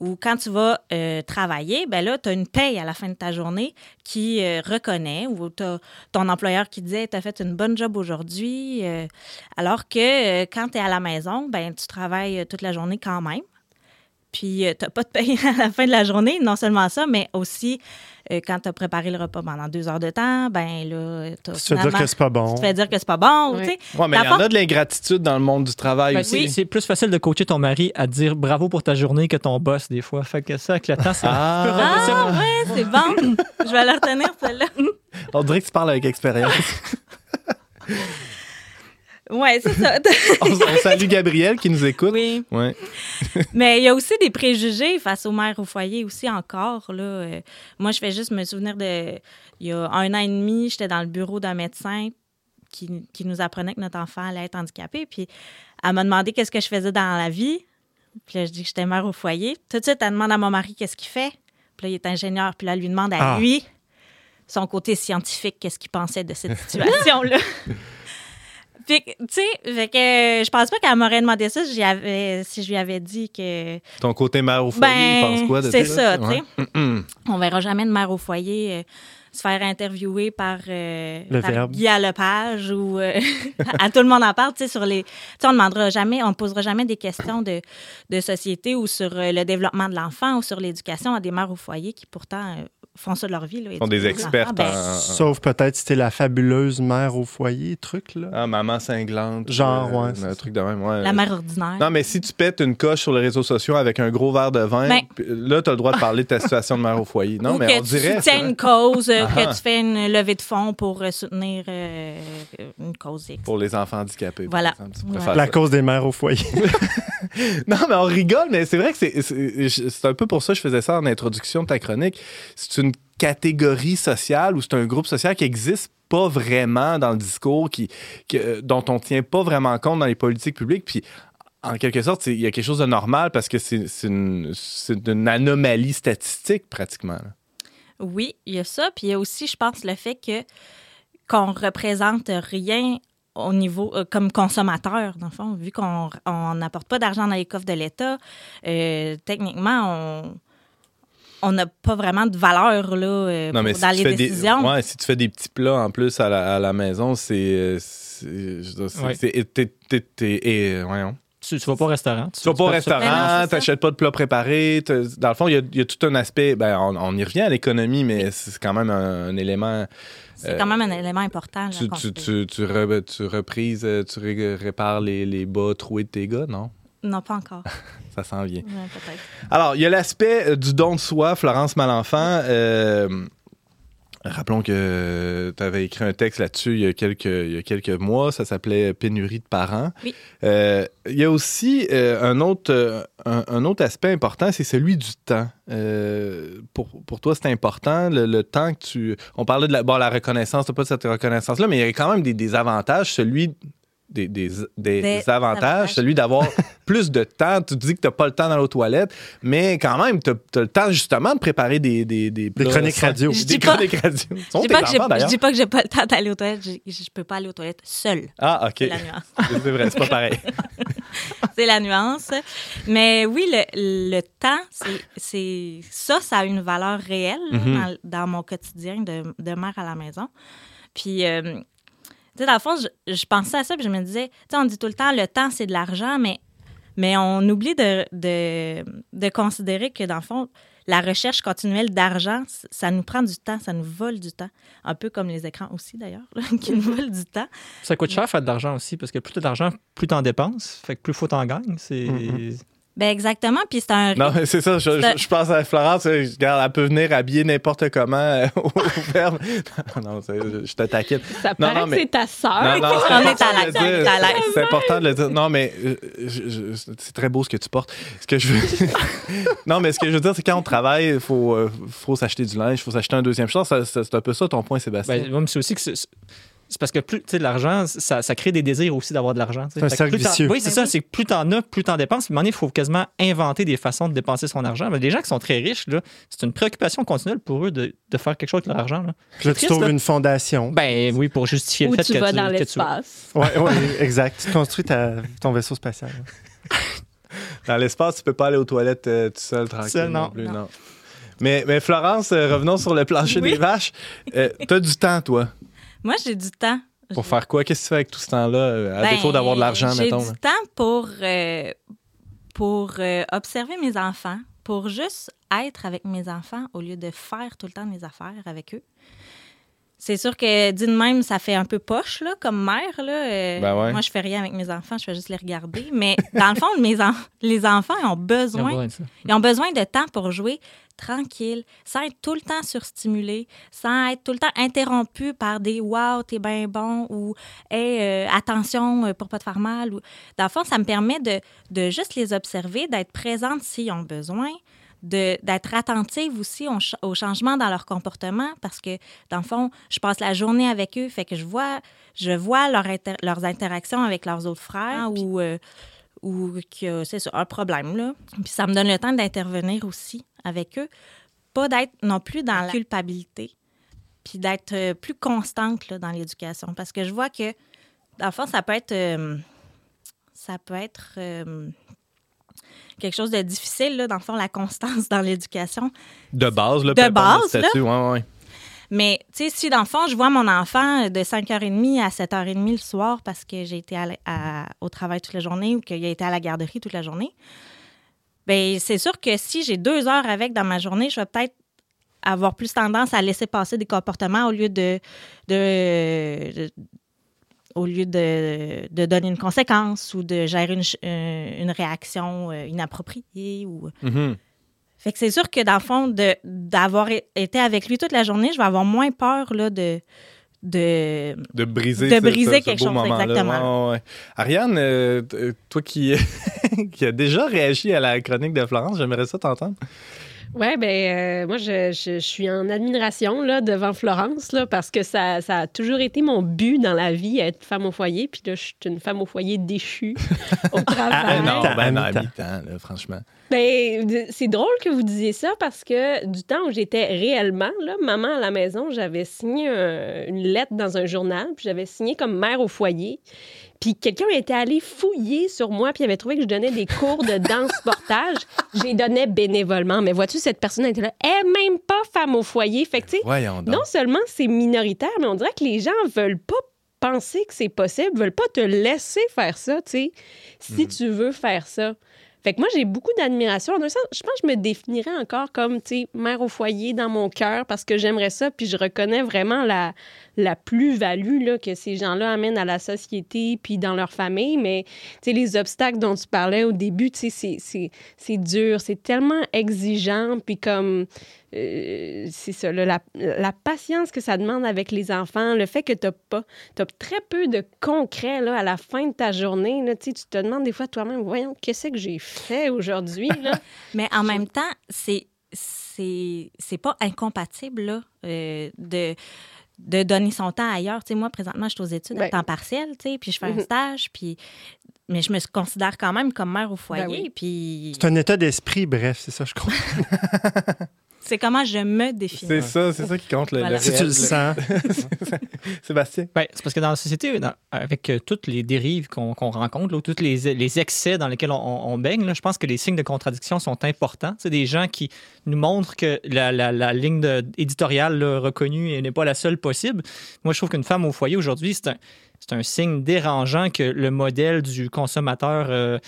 où quand tu vas euh, travailler, ben là, tu as une paye à la fin de ta journée qui euh, reconnaît, ou tu ton employeur qui dit tu fait une bonne job aujourd'hui, euh, alors que quand tu es à la maison, ben, tu travailles toute la journée quand même. puis tu n'as pas de paye à la fin de la journée. Non seulement ça, mais aussi, euh, quand tu as préparé le repas pendant deux heures de temps, ben là, t'as Tu te fais dire que c'est pas bon. tu te fais dire que c'est pas bon. Oui. tu sais. Ouais, mais il y en a de l'ingratitude dans le monde du travail Ben, aussi. c'est- C'est plus facile de coacher ton mari à dire bravo pour ta journée que ton boss, des fois. Fait que ça, avec le temps, c'est Ah, Ah, ouais, c'est bon. Je vais la retenir, celle-là. on dirait que tu parles avec expérience. Ouais, c'est ça. on, on salue Gabriel qui nous écoute. oui. Ouais. Mais il y a aussi des préjugés face aux mères au foyer aussi encore. Là. Euh, moi, je fais juste me souvenir de... Il y a un an et demi, j'étais dans le bureau d'un médecin qui, qui nous apprenait que notre enfant allait être handicapé. Puis elle m'a demandé qu'est-ce que je faisais dans la vie. Puis là, je dis que j'étais mère au foyer. Tout de suite, elle demande à mon mari qu'est-ce qu'il fait. Puis là, il est ingénieur. Puis là, elle lui demande à Ah. lui, son côté scientifique, qu'est-ce qu'il pensait de cette situation-là. Puis, tu sais, fait que euh, je pense pas qu'elle m'aurait demandé ça si, j'y avais- si je lui avais dit que Ton côté mère au foyer, il ben, pense quoi de c'est ça? ça, tu sais. On verra jamais de mère au foyer euh, se faire interviewer par, euh, Le par. Guy Lepage ou euh, à tout le monde en parle, tu sais, sur les... Tu sais, on demandera jamais, on posera jamais des questions de, de société ou sur euh, le développement de l'enfant ou sur l'éducation à des mères au foyer qui pourtant euh, font ça de leur vie. Là, sont des expertes enfants. Ben, en- Sauf peut-être si t'es la fabuleuse mère au foyer, truc, là. Ah, maman cinglante. Genre, euh, ouais, c'est Un truc de même, ouais. La mère ordinaire. Non, mais si tu pètes une coche sur les réseaux sociaux avec un gros verre de vin, Ben- là, tu as le droit de parler de ta situation de mère au foyer. Non, ou mais que on tu dirait. ça, une cause, euh, Ah. que tu fais une levée de fonds pour euh, soutenir euh, une cause X. Pour les enfants handicapés. par Voilà. exemple, tu La ça. cause des mères au foyer. Non, mais on rigole, mais c'est vrai que c'est- un peu pour ça que je faisais ça en introduction de ta chronique. C'est une catégorie sociale ou c'est un groupe social qui existe pas vraiment dans le discours, qui, dont on tient pas vraiment compte dans les politiques publiques. Puis, en quelque sorte, il y a quelque chose de normal parce que c'est une, anomalie statistique pratiquement. Oui, il y a ça. Puis il y a aussi, je pense, le fait que qu'on représente rien au niveau euh, comme consommateur, dans le fond, vu qu'on on n'apporte pas d'argent dans les coffres de l'État, euh, techniquement, on on n'a pas vraiment de valeur là, euh, Non, mais pour- si dans tu les des- décisions. ouais, si tu fais des petits plats en plus à la, à la maison, c'est. t'es- voyons. Tu, tu vas pas au restaurant. Tu vas pas au restaurant, ça. t'achètes pas de plats préparés. Dans le fond, il y a, il y a tout un aspect. Ben, on, on y revient à l'économie, mais c'est quand même un, un élément. C'est quand même un élément important. Tu, tu, tu, tu, re- tu reprises, euh, tu ré- répares les, les bas troués de tes gars, non? Non, pas encore. Ça s'en vient. Ouais, peut-être. Alors, il y a l'aspect euh, du don de soi, Florence Malenfant. Euh, rappelons que tu avais écrit un texte là-dessus il y, a quelques, il y a quelques mois. Ça s'appelait Pénurie de parents. Oui. Euh, il y a aussi euh, un, autre, euh, un, un autre aspect important, c'est celui du temps. Euh, pour, pour toi, c'est important, le, le temps que tu... On parlait de la, bon, la reconnaissance, t'as pas cette reconnaissance-là, mais il y a quand même des, des avantages, celui... Des, des, des Des avantages, avantages. celui d'avoir plus de temps. Tu te dis que tu n'as pas le temps dans aux toilettes, mais quand même, tu as, le temps justement de préparer des, des, des, plats chroniques radio. Je Des dis pas- chroniques radio. Je dis pas que je dis pas que j'ai pas le temps d'aller aux toilettes. Je, je peux pas aller aux toilettes seule. Ah, OK. C'est la nuance. C'est vrai, c'est pas pareil. c'est la nuance. Mais oui, le, le temps, c'est- c'est ça, ça a une valeur réelle Mhm. dans, dans mon quotidien de, de mère à la maison. Puis, euh, sais, dans le fond, je, je pensais à ça, puis je me disais, tu sais, on dit tout le temps, le temps, c'est de l'argent, mais, mais on oublie de, de, de considérer que, dans le fond, la recherche continuelle d'argent, ça nous prend du temps, ça nous vole du temps. Un peu comme les écrans aussi, d'ailleurs, qui nous volent du temps. Ça coûte cher faire de l'argent aussi, parce que plus tu as d'argent, plus tu en dépenses. Fait que plus faut t'en gagnes. C'est. Mm-hmm. Ben exactement, puis c'est un Non, c'est ça. Je, Ça- je- je pense à Florence. euh, Regarde, elle peut venir habiller n'importe comment euh, au ferme. Non, non, je, je te taquine. Ça Non, paraît non, que mais- c'est ta sœur. Non, non, c'est important de le dire. on est à l'aise. C'est important de le dire. Non, mais euh, je- je- c'est très beau ce que tu portes. Ce que je veux... non, mais ce que je veux dire, c'est quand on travaille, il faut, euh, faut s'acheter du linge, il faut s'acheter un deuxième ça- C'est un peu ça ton point, Sébastien. Ben, c'est aussi que c'est parce que plus, tu sais, l'argent, ça, ça crée des désirs aussi d'avoir de l'argent. C'est un cercle plus vicieux. Oui, c'est Ben ça. oui. C'est que plus t'en as, plus t'en dépenses. Puis, à un moment donné, il faut quasiment inventer des façons de dépenser son argent. Mais les gens qui sont très riches, là, c'est une préoccupation continuelle pour eux de, de faire quelque chose avec leur argent. Là. Puis là, tu trouves là. une fondation. Ben oui, pour justifier Ou le fait tu que vas tu dans que tu- l'espace. Oui, ouais, exact. Tu construis ta- ton vaisseau spatial. Dans l'espace, tu peux pas aller aux toilettes euh, tout seul, tranquille. Seul, non. plus, Non. non. Mais, mais Florence, euh, revenons sur le plancher Oui. des vaches. Euh, T'as du temps, toi, Moi, j'ai du temps. pour Je- faire quoi? Qu'est-ce que tu fais avec tout ce temps-là, euh, à Ben, défaut d'avoir de l'argent, J'ai mettons? là? du temps pour, euh, pour euh, observer mes enfants, pour juste être avec mes enfants au lieu de faire tout le temps mes affaires avec eux. C'est sûr que dit de même, ça fait un peu poche là, comme mère. Là. Euh, Ben ouais. Moi, je fais rien avec mes enfants, je fais juste les regarder. Mais dans le fond, mes en- les enfants ils ont Ils ont besoin de ça. ils ont besoin de temps pour jouer tranquille, sans être tout le temps surstimulé, sans être tout le temps interrompu par des wow, t'es bien bon ou hey, euh, attention euh, pour pas te faire mal. Ou... Dans le fond, ça me permet de, de juste les observer, d'être présente s'ils ont besoin, d'être attentive aussi au, ch- au changement dans leur comportement parce que, dans le fond, je passe la journée avec eux, fait que je vois, je vois leur inter- leurs interactions avec leurs autres frères ou. euh, ou que c'est un problème. Là. Puis ça me donne le temps d'intervenir aussi avec eux. Pas d'être non plus dans la culpabilité, puis d'être euh, plus constante là, dans l'éducation. Parce que je vois que, dans le fond, ça peut être, euh, ça peut être euh, quelque chose de difficile, là, dans le fond, la constance dans l'éducation. De base, là, De base, le statut, ouais, ouais. Mais, tu sais, si dans le fond, je vois mon enfant de 5h30 à 7h30 le soir parce que j'ai été à la- à- au travail toute la journée ou qu'il a été à la garderie toute la journée, bien, c'est sûr que si j'ai deux heures avec dans ma journée, je vais peut-être avoir plus tendance à laisser passer des comportements au lieu de, de, de- au lieu de, de donner une conséquence ou de gérer une, euh, une réaction euh, inappropriée ou Mhm. fait que c'est sûr que dans le fond, d'avoir été avec lui toute la journée, je vais avoir moins peur là, de, de. De briser, De briser ce- quelque chose, exactement. Ouais, ouais. Ariane, euh, toi qui, qui a déjà réagi à la chronique de Florence, j'aimerais ça t'entendre. Oui, ben euh, moi, je, je- je suis en admiration là, devant Florence là, parce que ça, ça a toujours été mon but dans la vie, être femme au foyer. Puis là, je suis une femme au foyer déchue au travail. Ah, non, ben non, mi-temps, là, franchement. Ben, c'est drôle que vous disiez ça parce que du temps où j'étais réellement, là, maman à la maison, j'avais signé un- une lettre dans un journal, puis j'avais signé comme mère au foyer. Puis quelqu'un était allé fouiller sur moi, puis il avait trouvé que je donnais des cours de danse portage. Je les donnais bénévolement. Mais vois-tu, cette personne était là, elle est même pas femme au foyer. Fait que, tu sais, non seulement c'est minoritaire, mais on dirait que les gens veulent pas penser que c'est possible, veulent pas te laisser faire ça, tu sais, si tu veux faire ça. Fait que moi, j'ai beaucoup d'admiration. En un sens, je pense que je me définirais encore comme, tu sais, mère au foyer dans mon cœur parce que j'aimerais ça, puis je reconnais vraiment la, la plus-value que ces gens-là amènent à la société puis dans leur famille. Mais, les obstacles dont tu parlais au début, c'est- dur, c'est tellement exigeant, puis comme, euh, c'est ça, là, la, la patience que ça demande avec les enfants, le fait que tu pas, as très peu de concret là, à la fin de ta journée, là, tu te demandes des fois toi-même, voyons, qu'est-ce que j'ai fait aujourd'hui? Mais en même temps, c'est c'est c'est pas incompatible là, euh, de de donner son temps ailleurs. Tu sais, moi, présentement, je suis aux études à Ben. temps partiel, tu sais, puis je fais un Mhm. stage, puis... Mais je me considère quand même comme mère au foyer, Ben oui. puis C'est un état d'esprit, bref, c'est ça, je crois. c'est comment je me définis. C'est ça, c'est ça qui compte le, Voilà. le Si tu le sens. Sébastien? Ben, c'est parce que dans la société, dans- avec euh, toutes les dérives qu'on rencontre, là, tous les, les excès dans lesquels on, on- on baigne, là, je pense que les signes de contradiction sont importants. C'est des gens qui nous montrent que la, la- la ligne de- éditoriale là, reconnue n'est pas la seule possible. Moi, je trouve qu'une femme au foyer aujourd'hui, c'est un, c'est un signe dérangeant que le modèle du consommateur euh,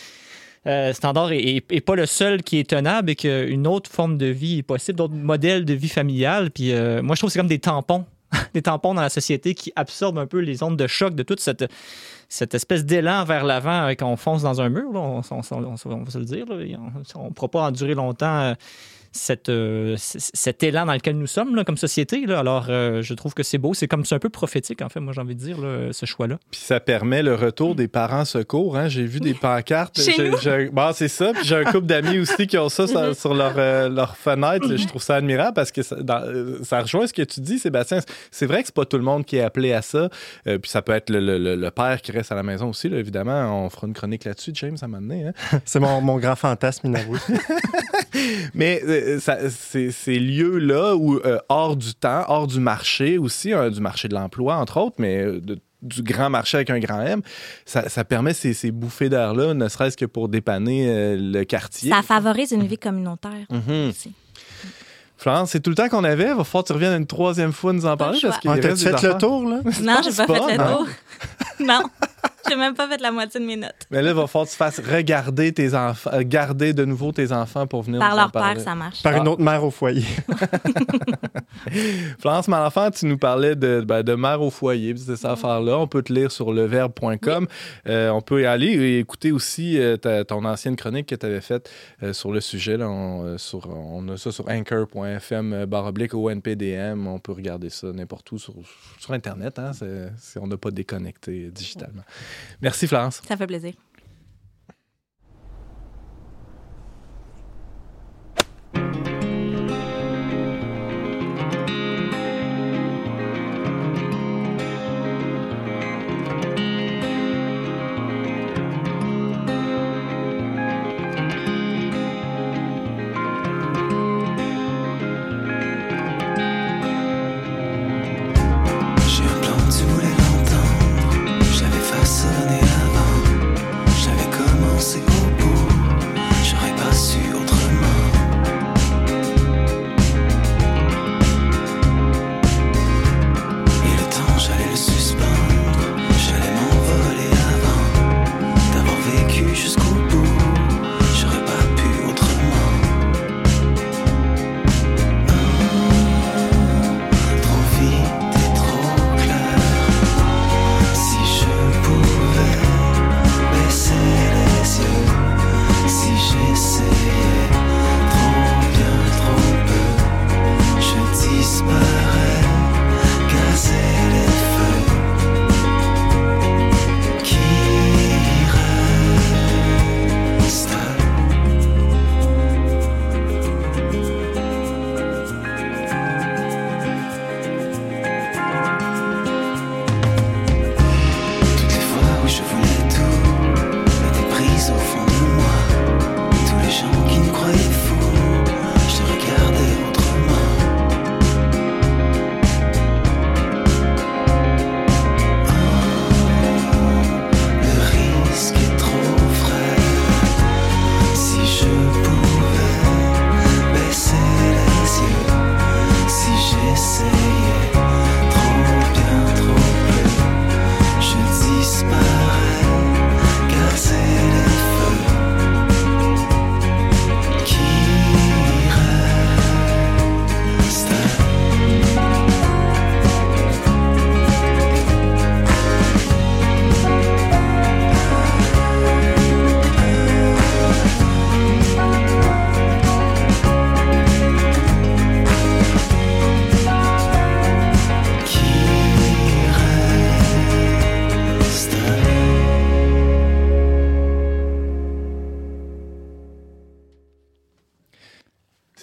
euh, standard est, est pas le seul qui est tenable et qu'une autre forme de vie est possible, d'autres modèles de vie familiale. Puis euh, moi, je trouve que c'est comme des tampons des tampons dans la société qui absorbent un peu les ondes de choc de toute cette, cette espèce d'élan vers l'avant euh, qu'on fonce dans un mur. On, va se le dire. On ne pourra pas endurer longtemps cette, euh, cet élan dans lequel nous sommes là, comme société. là. Alors, euh, je trouve que c'est beau. C'est comme c'est un peu prophétique, en fait, moi, j'ai envie de dire, là, ce choix-là. Puis ça permet le retour des parents secours. Hein? J'ai vu des pancartes. Bon, c'est ça. Puis j'ai un couple d'amis aussi qui ont ça sur, sur leur, euh, leur fenêtre. Je trouve ça admirable parce que ça, dans- ça rejoint ce que tu dis, Sébastien. C'est vrai que c'est pas tout le monde qui est appelé à ça. Euh, puis ça peut être le, le- le- le père qui reste à la maison aussi, là, évidemment. On fera une chronique là-dessus, James, à un moment donné, hein? C'est mon, mon grand fantasme inavoué. Mais euh, ça- ces lieux-là où, euh, hors du temps, hors du marché aussi, hein, du marché de l'emploi, entre autres, mais euh, de- du grand marché avec un grand M, ça, ça permet ces, ces bouffées d'air-là, ne serait-ce que pour dépanner euh, le quartier. Ça favorise une vie communautaire Mhm. aussi. Florence, c'est tout le temps qu'on avait. Va falloir que tu reviennes une troisième fois nous en parler. Parce qu'il Ouais, reste fait le tour, là? Non, j'ai pas, pas, fait le non. tour. non. J'ai même pas fait la moitié de mes notes. Mais là, il va falloir que tu fasses regarder tes enfants, euh, garder de nouveau tes enfants pour venir Par nous en leur parler. père, ça marche. Par une Ah. autre mère au foyer. Florence Malenfant, tu nous parlais de, ben, de mère au foyer, puis de cette affaire-là. On peut te lire sur leverbe.com. Euh, on peut y aller et écouter aussi euh, ta- ton ancienne chronique que tu avais faite euh, sur le sujet. Là, on, euh, sur, on a ça sur anchor.fm euh, barre oblique ONPDM. On peut regarder ça n'importe où sur, sur Internet. Hein, c'est- on n'a pas déconnecté digitalement. Merci, Florence. Ça fait plaisir.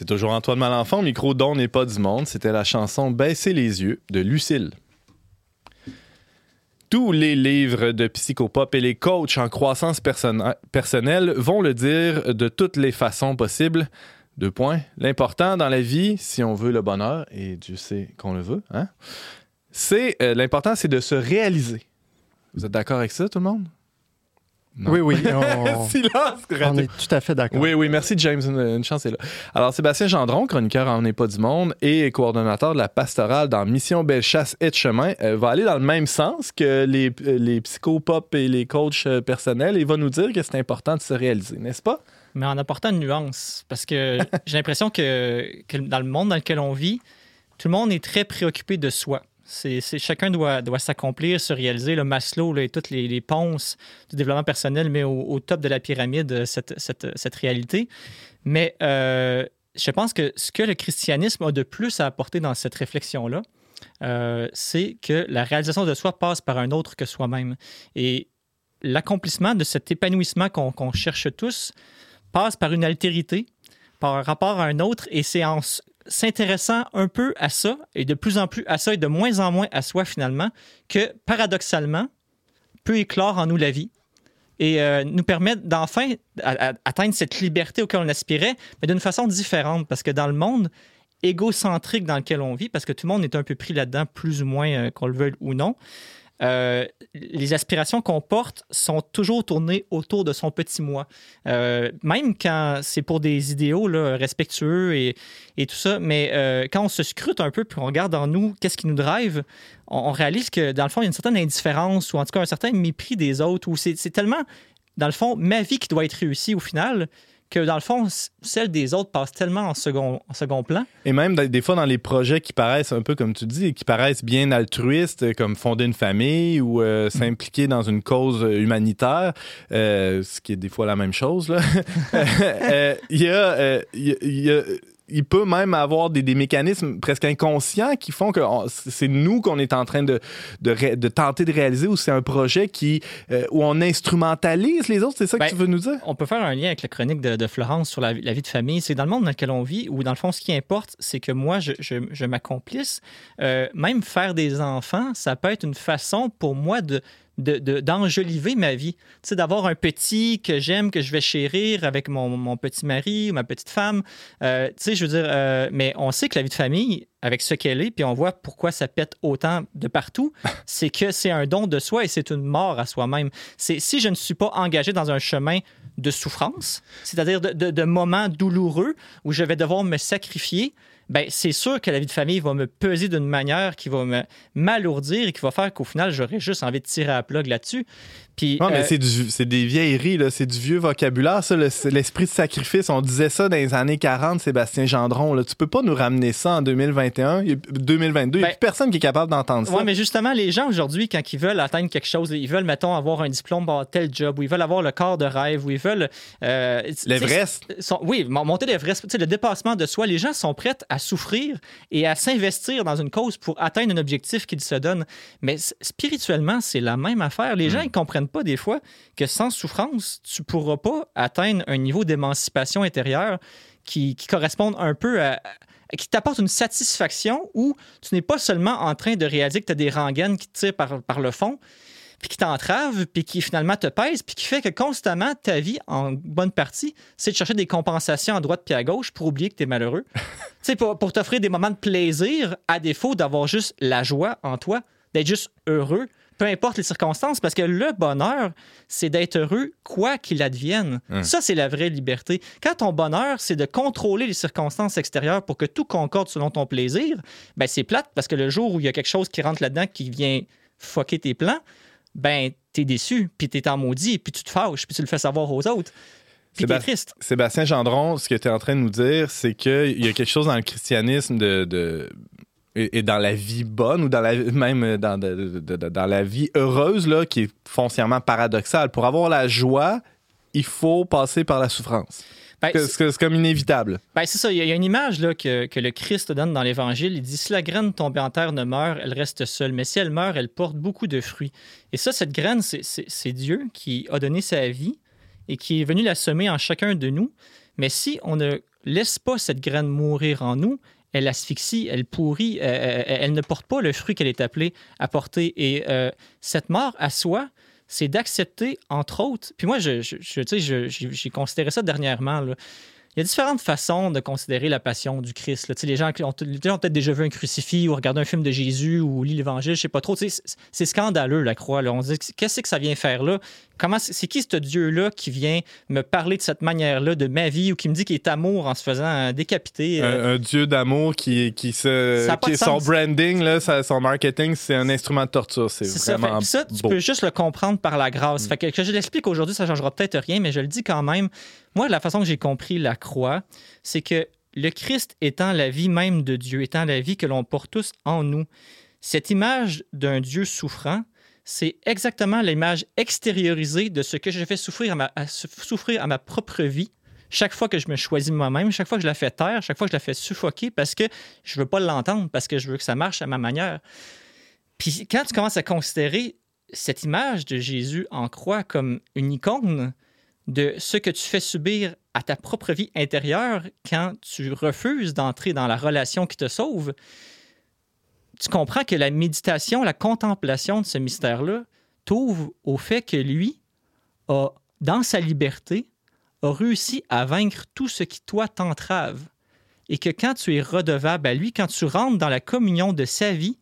C'est toujours Antoine Malenfant, micro dont n'est pas du monde. C'était la chanson Baisser les yeux de Lucille. Tous les livres de psychopop et les coachs en croissance personnelle vont le dire de toutes les façons possibles. Deux points. L'important dans la vie, si on veut le bonheur, et Dieu sait qu'on le veut, hein, c'est euh, l'important, c'est de se réaliser. Vous êtes d'accord avec ça, tout le monde? Non. Oui, oui, on, Silence on est tout à fait d'accord. Oui, oui, merci James, une, une chance est là. Alors, Sébastien Gendron, chroniqueur en N'est pas du monde et coordonnateur de la pastorale dans Mission Belle Chasse et de Chemin, euh, va aller dans le même sens que les, euh, les psychopop et les coachs euh, personnels et va nous dire que c'est important de se réaliser, n'est-ce pas? mais en apportant une nuance. Parce que j'ai l'impression que, que dans le monde dans lequel on vit, tout le monde est très préoccupé de soi. C'est, chacun doit, doit s'accomplir, se réaliser. Le Maslow et toutes les, ponces du développement personnel met au, top de la pyramide euh, cette, cette, réalité. Mais euh, je pense que ce que le christianisme a de plus à apporter dans cette réflexion-là, euh, c'est que la réalisation de soi passe par un autre que soi-même. Et l'accomplissement de cet épanouissement qu'on cherche tous passe par une altérité, par un rapport à un autre, et c'est en s'intéressant un peu à ça, et de plus en plus à ça, et de moins en moins à soi finalement, que paradoxalement, peut éclore en nous la vie et euh, nous permettre d'enfin atteindre cette liberté auquel on aspirait, mais d'une façon différente, parce que dans le monde égocentrique dans lequel on vit, parce que tout le monde est un peu pris là-dedans, plus ou moins euh, qu'on le veuille ou non, euh, les aspirations qu'on porte sont toujours tournées autour de son petit moi. Euh, même quand c'est pour des idéaux respectueux et, tout ça, mais euh, quand on se scrute un peu puis on regarde en nous qu'est-ce qui nous drive, on, on réalise que dans le fond, il y a une certaine indifférence ou en tout cas un certain mépris des autres c'est c'est tellement, dans le fond, ma vie qui doit être réussie au final que dans le fond, celle des autres passe tellement en second, en second plan. Et même des fois dans les projets qui paraissent un peu comme tu dis, qui paraissent bien altruistes, euh, comme fonder une famille ou euh, s'impliquer dans une cause euh, humanitaire, euh, ce qui est des fois la même chose, là. Il y a, il y a- il y a- il peut même avoir des, des mécanismes presque inconscients qui font que on- c'est nous qu'on est en train de, de, ré- de tenter de réaliser ou c'est un projet qui, euh, où on instrumentalise les autres, c'est ça Ben, que tu veux nous dire? On peut faire un lien avec la chronique de, de Florence sur la, la vie de famille. C'est dans le monde dans lequel on vit où, dans le fond, ce qui importe, c'est que moi, je, je- je m'accomplisse. Euh, même faire des enfants, ça peut être une façon pour moi de de- de- d'enjoliver ma vie. Tu sais, d'avoir un petit que j'aime, que je vais chérir avec mon, mon petit mari ou ma petite femme. Euh, tu sais, je veux dire, euh, mais on sait que la vie de famille, avec ce qu'elle est, puis on voit pourquoi ça pète autant de partout, c'est que c'est un don de soi et c'est une mort à soi-même. C'est si je ne suis pas engagé dans un chemin de souffrance, c'est-à-dire de, de- de moments douloureux où je vais devoir me sacrifier, ben c'est sûr que la vie de famille va me peser d'une manière qui va me m'alourdir et qui va faire qu'au final, j'aurai juste envie de tirer à plug là-dessus. Puis, Non, mais euh, c'est des vieilleries, là. c'est du vieux vocabulaire, ça, le- l'esprit de sacrifice. On disait ça dans les années 40, Sébastien Gendron. Là. Tu peux pas nous ramener ça en 2021, il y a- 2022. Il n'y a Ben, plus personne qui est capable d'entendre ça. Oui, mais justement, les gens aujourd'hui, quand ils veulent atteindre quelque chose, ils veulent, mettons, avoir un diplôme, avoir tel job, ou ils veulent avoir le corps de rêve, ou ils veulent. euh, L'Everest. oui, mon- monter l'Everest, le dépassement de soi, les gens sont prêts à souffrir et à s'investir dans une cause pour atteindre un objectif qu'ils se donnent. Mais spirituellement, c'est la même affaire. Les gens, ils comprennent pas des fois que sans souffrance, tu pourras pas atteindre un niveau d'émancipation intérieure qui, qui corresponde un peu à qui t'apporte une satisfaction où tu n'es pas seulement en train de réaliser que tu as des rengaines qui te tirent par, par le fond, puis qui t'entravent, puis qui finalement te pèsent, puis qui fait que constamment, ta vie, en bonne partie, c'est de chercher des compensations à droite puis à gauche pour oublier que tu es malheureux. tu sais, pour, pour t'offrir des moments de plaisir, à défaut d'avoir juste la joie en toi, d'être juste heureux, peu importe les circonstances, parce que le bonheur, c'est d'être heureux quoi qu'il advienne. Ça, c'est la vraie liberté. Quand ton bonheur, c'est de contrôler les circonstances extérieures pour que tout concorde selon ton plaisir, ben c'est plate parce que le jour où il y a quelque chose qui rentre là-dedans qui vient fucker tes plans, ben t'es déçu, puis t'es en maudit, puis tu te fâches, puis tu le fais savoir aux autres. Puis t'es triste. Sébastien Gendron, ce que tu es en train de nous dire, c'est qu'il y a quelque chose dans le christianisme de, de- et, et dans la vie bonne ou dans la, même dans, de- de- de- dans la vie heureuse là, qui est foncièrement paradoxal. Pour avoir la joie, il faut passer par la souffrance. Ben, C'est comme inévitable. Ben, c'est ça. Il y a- il y a une image là, que, que le Christ donne dans l'Évangile. Il dit Si la graine tombée en terre ne meurt, elle reste seule. Mais si elle meurt, elle porte beaucoup de fruits. Et ça, cette graine, c'est Dieu qui a donné sa vie et qui est venu la semer en chacun de nous. Mais si on ne laisse pas cette graine mourir en nous, elle asphyxie, elle pourrit, euh, euh, elle ne porte pas le fruit qu'elle est appelée à porter. Et euh, cette mort à soi, c'est d'accepter, entre autres, puis moi, je, je- je- j'ai considéré ça dernièrement, là. Il y a différentes façons de considérer la passion du Christ. là. Les gens qui ont, ont peut-être déjà vu un crucifix ou regardé un film de Jésus ou lu l'Évangile, je sais pas trop. C'est scandaleux, la croix. là. On se dit, qu'est-ce que ça vient faire là? Comment c'est qui ce Dieu-là qui vient me parler de cette manière-là de ma vie ou qui me dit qu'il est amour en se faisant euh, décapiter? euh, Un, un dieu d'amour qui, qui se. Ça qui- son branding, là, son marketing, c'est un instrument de torture. C'est ça. vraiment Fait que ça, tu beau. peux juste le comprendre par la grâce. Fait que, que je l'explique aujourd'hui, ça changera peut-être rien, mais je le dis quand même. Moi, la façon que j'ai compris la croix, c'est que le Christ étant la vie même de Dieu, étant la vie que l'on porte tous en nous, cette image d'un Dieu souffrant, c'est exactement l'image extériorisée de ce que je fais souffrir à ma, souffrir à ma propre vie. Chaque fois que je me choisis moi-même, chaque fois que je la fais taire, chaque fois que je la fais suffoquer parce que je veux pas l'entendre, parce que je veux que ça marche à ma manière. Puis quand tu commences à considérer cette image de Jésus en croix comme une icône de ce que tu fais subir à ta propre vie intérieure quand tu refuses d'entrer dans la relation qui te sauve, tu comprends que la méditation, la contemplation de ce mystère-là t'ouvre au fait que lui a, dans sa liberté, a réussi à vaincre tout ce qui, toi, t'entrave. Et que quand tu es redevable à lui, quand tu rentres dans la communion de sa vie,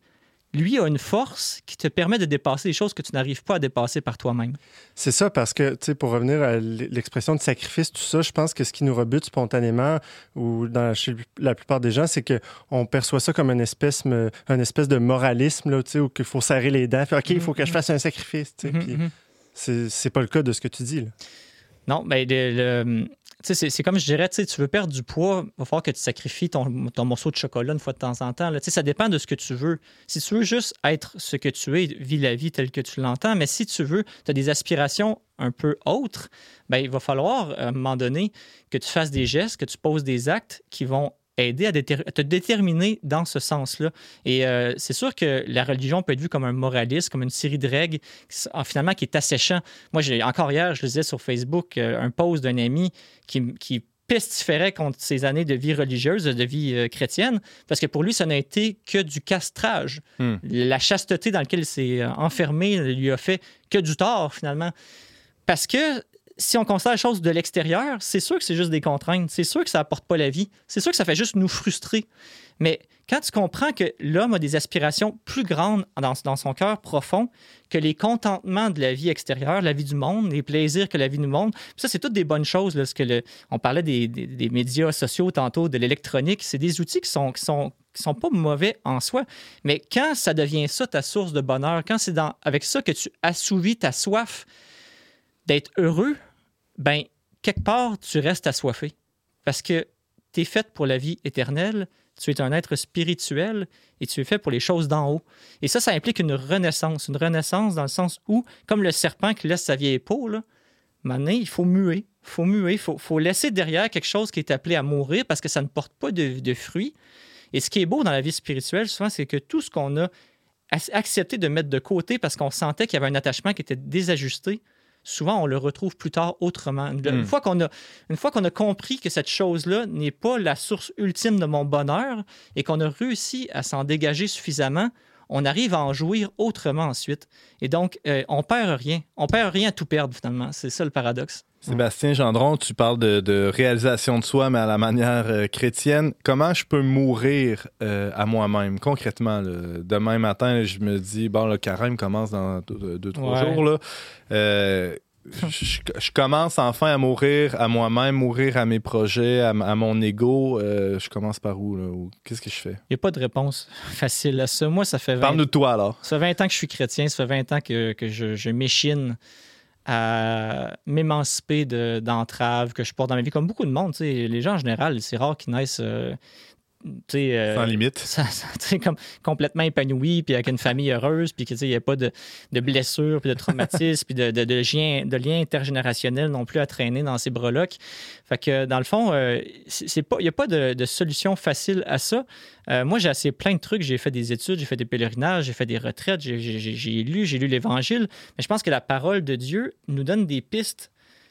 lui a une force qui te permet de dépasser des choses que tu n'arrives pas à dépasser par toi-même. C'est ça, parce que, tu sais, pour revenir à l'expression de sacrifice, tout ça, je pense que ce qui nous rebute spontanément, ou dans, chez la plupart des gens, c'est qu'on perçoit ça comme une espèce, un espèce de moralisme, là, tu sais, où il faut serrer les dents. Fait, OK, il faut que je fasse un sacrifice, tu sais. Mhm, Puis mhm. c'est c'est pas le cas de ce que tu dis, là. Non, mais sais, c'est comme je dirais, tu veux perdre du poids, il va falloir que tu sacrifies ton, morceau de chocolat une fois de temps en temps. Ça dépend de ce que tu veux. Si tu veux juste être ce que tu es, vis la vie telle que tu l'entends, mais si tu veux, tu as des aspirations un peu autres, ben, il va falloir, à un moment donné, que tu fasses des gestes, que tu poses des actes qui vont aider à, déter- à te déterminer dans ce sens-là. Et euh, c'est sûr que la religion peut être vue comme un moraliste, comme une série de règles, qui en- finalement, qui est asséchant. Moi, j'ai encore hier, je lisais sur Facebook euh, un post d'un ami qui, qui pestiférait contre ses années de vie religieuse, de vie euh, chrétienne, parce que pour lui, ça n'a été que du castrage. Hmm. La chasteté dans laquelle il s'est enfermé lui a fait que du tort, finalement. Parce que si on considère les choses de l'extérieur, c'est sûr que c'est juste des contraintes. C'est sûr que ça apporte pas la vie. C'est sûr que ça fait juste nous frustrer. Mais quand tu comprends que l'homme a des aspirations plus grandes dans, son cœur profond que les contentements de la vie extérieure, la vie du monde, les plaisirs que la vie nous puis ça, c'est toutes des bonnes choses. Là, que le- on parlait des, des- médias sociaux tantôt, de l'électronique. C'est des outils qui sont, qui, sont, qui sont pas mauvais en soi. Mais quand ça devient ça ta source de bonheur, quand c'est avec ça que tu assouvis ta soif d'être heureux, ben quelque part, tu restes assoiffé. Parce que tu es fait pour la vie éternelle, tu es un être spirituel et tu es fait pour les choses d'en haut. Et ça, ça implique une renaissance. Une renaissance dans le sens où, comme le serpent qui laisse sa vieille peau, là, maintenant, il faut muer. Il faut muer. Il faut, laisser derrière quelque chose qui est appelé à mourir parce que ça ne porte pas de, de fruits. Et ce qui est beau dans la vie spirituelle, souvent, c'est que tout ce qu'on a ac- accepté de mettre de côté parce qu'on sentait qu'il y avait un attachement qui était désajusté, souvent on le retrouve plus tard autrement. Une, Mm. fois qu'on a, une fois qu'on a compris que cette chose-là n'est pas la source ultime de mon bonheur et qu'on a réussi à s'en dégager suffisamment, on arrive à en jouir autrement ensuite. Et donc, euh, on perd rien. On perd rien à tout perdre finalement. C'est ça le paradoxe. Sébastien Gendron, tu parles de, de réalisation de soi, mais à la manière euh, chrétienne. Comment je peux mourir euh, à moi-même, concrètement? là? Demain matin, je me dis, bon, le carême commence dans deux, deux, trois Ouais. jours. Là. Euh, je, je commence enfin à mourir à moi-même, mourir à mes projets, à, mon ego. Euh, je commence par où? là? Qu'est-ce que je fais? Il n'y a pas de réponse facile à ça. Moi, ça fait 20 Parle-nous de toi, alors. Ça fait 20 ans que je suis chrétien, ça fait 20 ans que, que je, je m'échine à m'émanciper de- d'entraves que je porte dans ma vie, comme beaucoup de monde. tu sais. Les gens en général, c'est rare qu'ils naissent euh, euh, Sans limite. comme complètement épanoui, puis avec une famille heureuse, puis qu'il n'y a pas de, de blessures, puis de traumatismes, puis de, de, de, liens, de non plus à traîner dans ces breloques. Fait que dans le fond, euh, c'est pas, il n'y a pas de, de solution facile à ça. Euh, moi, j'ai assez plein de trucs. J'ai fait des études, j'ai fait des pèlerinages, j'ai fait des retraites, j'ai lu, j'ai lu l'Évangile. Mais je pense que la parole de Dieu nous donne des pistes.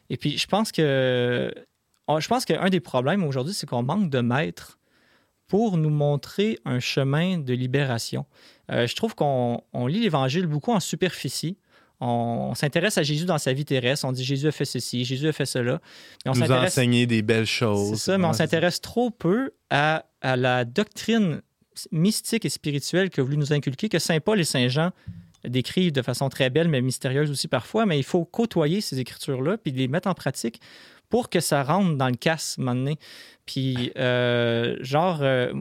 Et puis, je pense que oh, je pense qu'un des problèmes aujourd'hui, c'est qu'on manque de maîtres pour nous montrer un chemin de libération. Euh, je trouve qu'on on lit l'Évangile beaucoup en superficie. On, on s'intéresse à Jésus dans sa vie terrestre. On dit Jésus a fait ceci, Jésus a fait cela. Mais on Nous s'intéresse- enseigner des belles choses. c'est ça, mais on s'intéresse trop peu à, à la doctrine mystique et spirituelle que voulu nous inculquer, que Saint Paul et Saint Jean décrivent de façon très belle, mais mystérieuse aussi parfois. Mais il faut côtoyer ces écritures-là puis les mettre en pratique pour que ça rentre dans le casse, un donné. Puis, euh, genre, euh,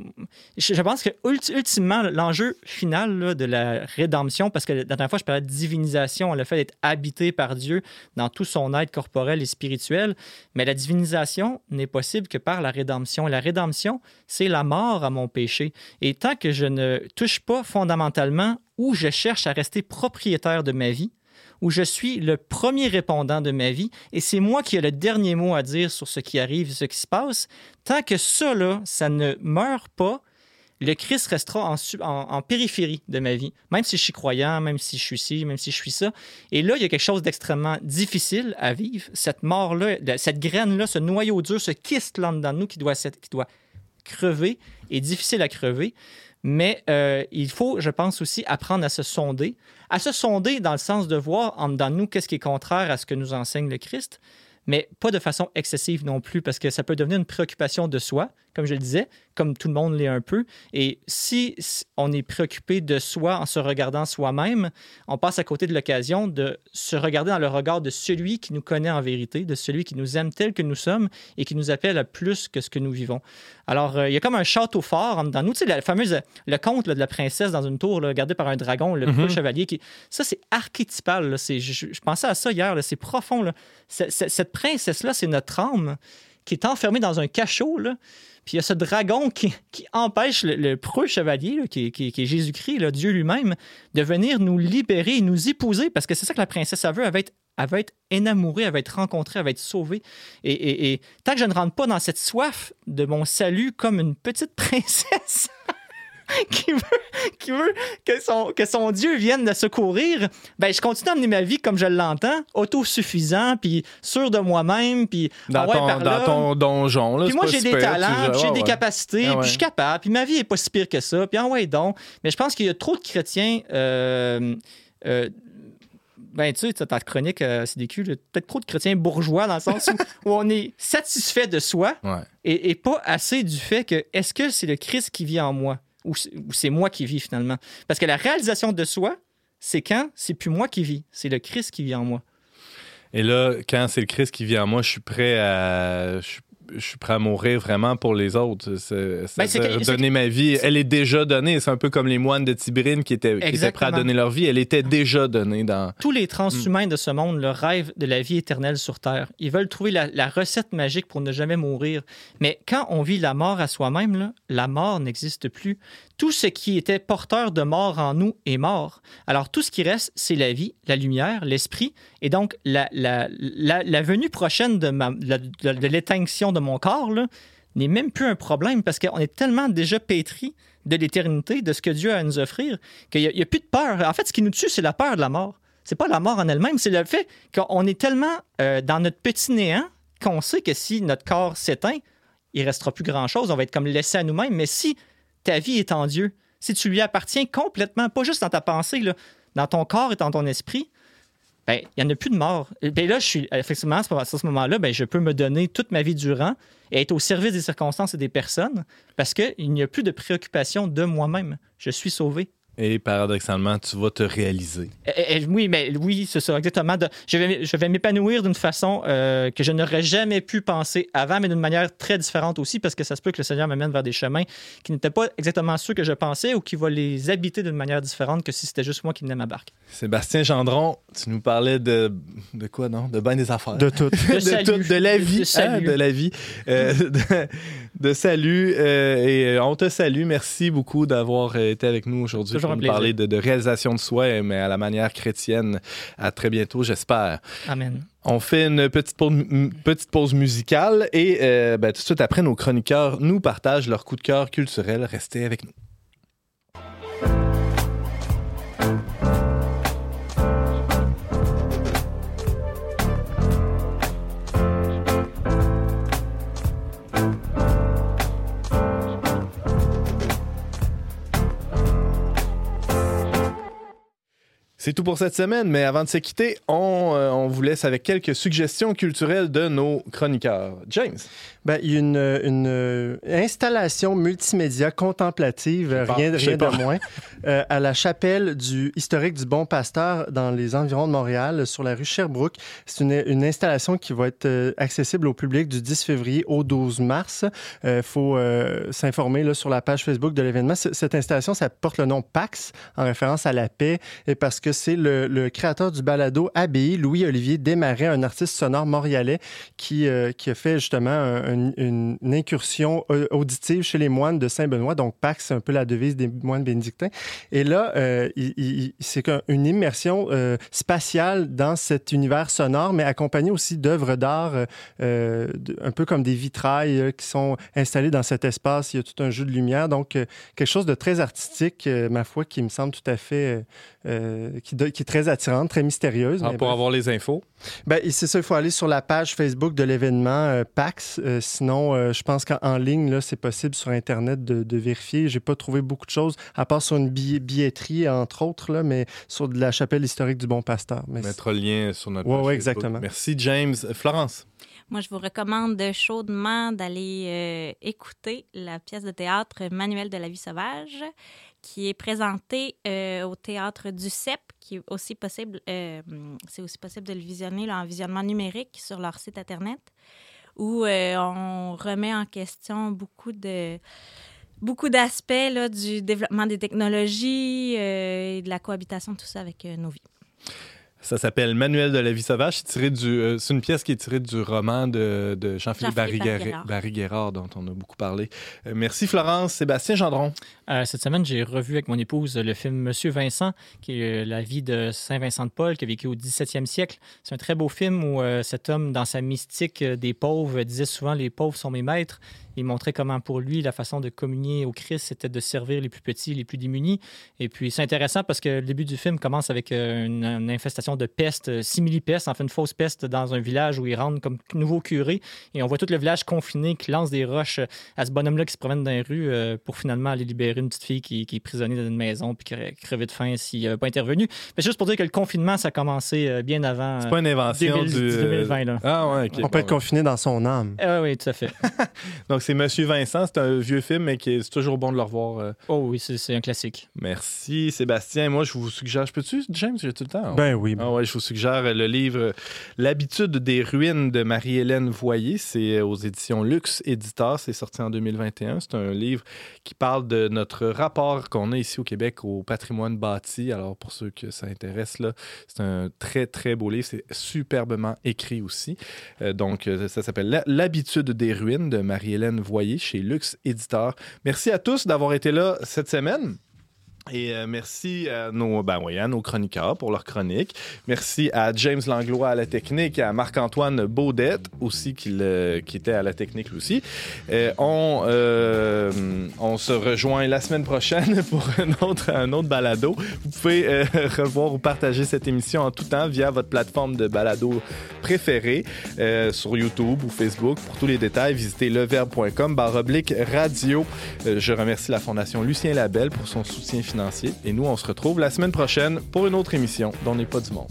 je, pense que ulti- ultimement, l'enjeu final de la rédemption, parce que la dernière fois, je parlais de divinisation, le fait d'être habité par Dieu dans tout son être corporel et spirituel, mais la divinisation n'est possible que par la rédemption. La rédemption, c'est la mort à mon péché. Et tant que je ne touche pas fondamentalement où je cherche à rester propriétaire de ma vie, où je suis le premier répondant de ma vie et c'est moi qui ai le dernier mot à dire sur ce qui arrive ce qui se passe, tant que ça, ça ne meurt pas, le Christ restera en, périphérie de ma vie, même si je suis croyant, même si je suis ci, même si je suis ça. Et là, il y a quelque chose d'extrêmement difficile à vivre. Cette mort-là, cette graine-là, ce noyau dur, ce kyste là dedans de nous qui doit, qui doit crever est difficile à crever. Mais euh, il faut, je pense aussi, apprendre à se sonder. À se sonder dans le sens de voir en dedans de nous qu'est-ce qui est contraire à ce que nous enseigne le Christ, mais pas de façon excessive non plus, parce que ça peut devenir une préoccupation de soi, comme je le disais, comme tout le monde l'est un peu. Et si on est préoccupé de soi en se regardant soi-même, on passe à côté de l'occasion de se regarder dans le regard de celui qui nous connaît en vérité, de celui qui nous aime tel que nous sommes et qui nous appelle à plus que ce que nous vivons. Alors, euh, il y a comme un château fort en dedans nous. Tu sais, la fameuse, le conte là, de la princesse dans une tour, là, gardée par un dragon, le preux chevalier. Qui... Ça, c'est archétypal. là. Je, je- pensais à ça hier. C'est profond. cette princesse-là, c'est notre âme qui est enfermée dans un cachot. Là. Puis il y a ce dragon qui, empêche le, preux chevalier, qui, est- Jésus-Christ, Dieu lui-même, de venir nous libérer, nous épouser, parce que c'est ça que la princesse elle veut. Elle veut être, elle être elle veut être rencontrée, elle veut être sauvée. Et, et- et tant que je ne rentre pas dans cette soif de mon salut comme une petite princesse qui veut, qui veut que, son, que son Dieu vienne de secourir, ben, je continue à mener ma vie comme je l'entends, autosuffisant, puis sûr de moi-même, puis Dans, ah ouais, ton, par dans ton donjon. Là, Puis moi, j'ai des talents, j'ai ouais, des ouais. capacités, Ah puis je suis capable, puis ma vie est pas si pire que ça, puis ah ouais, donc. Mais je pense qu'il y a trop de chrétiens. Euh, euh, ben, tu sais, ta chronique, euh, c'est des culs, là, peut-être trop de chrétiens bourgeois dans le sens où, où on est satisfait de soi Ouais. et, et pas assez du fait que est-ce que c'est le Christ qui vit en moi? Ou c'est moi qui vis finalement? Parce que la réalisation de soi, c'est quand c'est plus moi qui vis, c'est le Christ qui vit en moi. Et là, quand c'est le Christ qui vient à moi, je suis prêt à. Je suis prêt à mourir vraiment pour les autres. C'est, Ben, que- donner ma vie. Elle est déjà donnée. C'est un peu comme les moines de Tibérine qui étaient, qui étaient prêts à donner leur vie. Elle était déjà donnée dans. Tous les transhumains de ce monde le rêvent de la vie éternelle sur Terre. Ils veulent trouver la, la recette magique pour ne jamais mourir. Mais quand on vit la mort à soi-même, la mort n'existe plus. Tout ce qui était porteur de mort en nous est mort. Alors tout ce qui reste, c'est la vie, la lumière, l'esprit. Et donc la, la, la, venue prochaine de, de, de- mon corps n'est même plus un problème parce qu'on est tellement déjà pétri de l'éternité, de ce que Dieu a à nous offrir, qu'il n'y a, plus de peur. En fait, ce qui nous tue, c'est la peur de la mort. C'est pas la mort en elle-même, c'est le fait qu'on est tellement euh, dans notre petit néant qu'on sait que si notre corps s'éteint, il restera plus grand-chose, on va être comme laissé à nous-mêmes. Mais si ta vie est en Dieu, si tu lui appartiens complètement, pas juste dans ta pensée, dans ton corps et dans ton esprit, ben, il n'y en a plus de mort. Et ben là, je suis, effectivement, à ce moment-là, ben, je peux me donner toute ma vie durant et être au service des circonstances et des personnes parce qu'il n'y a plus de préoccupation de moi-même. Je suis sauvé. Et paradoxalement, tu vas te réaliser. Eh, eh, oui, mais oui, c'est ça, exactement. De- je vais, je vais m'épanouir d'une façon euh, que je n'aurais jamais pu penser avant, mais d'une manière très différente aussi, parce que ça se peut que le Seigneur m'amène vers des chemins qui n'étaient pas exactement ceux que je pensais ou qui va les habiter d'une manière différente que si c'était juste moi qui menais ma barque. Sébastien Gendron, tu nous parlais de, de quoi, non? De bien des affaires. De tout. De salut. tout, de la De- vie, de salut. hein, de la vie, Euh, de, de salut. euh, et euh, on te salue. Merci beaucoup d'avoir euh, été avec nous aujourd'hui Toujours un plaisir. parler de, de réalisation de soi, mais à la manière chrétienne. À très bientôt, j'espère. Amen. On fait une petite pause, une petite pause musicale et euh, ben, tout de suite après, nos chroniqueurs nous partagent leur coup de cœur culturel. Restez avec nous. C'est tout pour cette semaine, mais avant de se quitter, on, euh, on vous laisse avec quelques suggestions culturelles de nos chroniqueurs. James? Ben, il y a une, une, euh, installation multimédia contemplative, rien, de moins, euh, à la chapelle du historique du Bon Pasteur dans les environs de Montréal, sur la rue Sherbrooke. C'est une, une installation qui va être euh, accessible au public du 10 février au 12 mars. Il faut euh, s'informer sur la page Facebook de l'événement. Cette installation, ça porte le nom PAX, en référence à la paix, et parce que c'est le, le créateur du balado Abbaye, Louis-Olivier Desmarais, un artiste sonore montréalais qui, euh, qui a fait justement un- un- une, une incursion auditive chez les moines de Saint-Benoît. Donc, Pax, c'est un peu la devise des moines bénédictins. Et là, euh, c'est une immersion euh, spatiale dans cet univers sonore, mais accompagnée aussi d'œuvres d'art, euh, un peu comme des vitrailles qui sont installées dans cet espace. Il y a tout un jeu de lumière. Donc, quelque chose de très artistique, ma foi, qui me semble tout à fait... qui, est très attirante, très mystérieuse. Mais pour bref. avoir les infos, Ben, c'est ça, il faut aller sur la page Facebook de l'événement PAX. Sinon, euh, je pense qu'en ligne, là, c'est possible sur Internet de, de vérifier. J'ai pas trouvé beaucoup de choses, à part sur une billet- billetterie, entre autres, là, mais sur de la chapelle historique du Bon Pasteur. Mais mettra le lien sur notre Ouais, page ouais, exactement. Merci, James. Florence? Moi, je vous recommande chaudement d'aller euh, écouter la pièce de théâtre Manuel de la vie sauvage, qui est présentée euh, au théâtre du CEP, qui est aussi possible, euh, c'est aussi possible de le visionner là, en visionnement numérique sur leur site internet, où euh, on remet en question beaucoup de beaucoup d'aspects là, du développement des technologies euh, et de la cohabitation, tout ça avec euh, nos vies. Ça s'appelle Manuel de la vie sauvage. C'est tiré du, euh, c'est une pièce qui est tirée du roman de, de Jean-Philippe Jean-Philippe Barry-Guerra- Barry-Guerrard. Barry-Guerrard, dont on a beaucoup parlé. Euh, merci Florence. Sébastien Gendron. Euh, cette semaine, j'ai revu avec mon épouse le film Monsieur Vincent, qui est euh, la vie de Saint Vincent de Paul, qui a vécu au 17e siècle. C'est un très beau film où euh, cet homme, dans sa mystique des pauvres, disait souvent Les pauvres sont mes maîtres. Il montrait comment, pour lui, la façon de communier au Christ, c'était de servir les plus petits, les plus démunis. Et puis, c'est intéressant parce que le début du film commence avec une, infestation de peste, simili-peste, en fait, une fausse peste dans un village où ils rentrent comme nouveau curé. Et on voit tout le village confiné qui lance des roches à ce bonhomme-là qui se promène dans les rues pour finalement aller libérer une petite fille qui, qui est prisonnière dans une maison puis qui aurait crevé de faim s'il n'avait pas intervenu. Mais juste pour dire que le confinement, ça a commencé euh, bien avant. C'est pas une invention 2000 du. 2020, là. Ah ouais, ok. On peut être confiné dans son âme. Ah oui, tout à fait. Donc c'est Monsieur Vincent. C'est un vieux film, mais qui est c'est toujours bon de le revoir. euh. Oh oui, c'est un classique. Merci Sébastien. Moi, je vous suggère. Je peux-tu, James, j'ai tout le temps. Ben oui. Ah ouais, je vous suggère le livre euh, L'habitude des ruines de Marie-Hélène Voyer. C'est euh, aux éditions Luxe Éditeur. C'est sorti en 2021. C'est un livre qui parle de notre rapport qu'on a ici au Québec au patrimoine bâti. Alors, pour ceux que ça intéresse, là, c'est un très, très beau livre. C'est superbement écrit aussi. Euh, donc, euh, ça s'appelle L'habitude des ruines de Marie-Hélène Voyer chez Luxe Éditeur. Merci à tous d'avoir été là cette semaine. Et euh, merci à nos, ben oui, à nos chroniqueurs pour leur chronique. Merci à James Langlois à la technique et à Marc-Antoine Baudette aussi qui, le- qui était à la technique aussi. Euh, on, euh, on se rejoint la semaine prochaine pour un autre, un autre balado. Vous pouvez euh, revoir ou partager cette émission en tout temps via votre plateforme de balado préférée euh, sur YouTube ou Facebook. Pour tous les détails, visitez leverbe.com barre radio. Euh, je remercie la Fondation Lucien Labelle pour son soutien Et nous, on se retrouve la semaine prochaine pour une autre émission dont n'est pas du monde.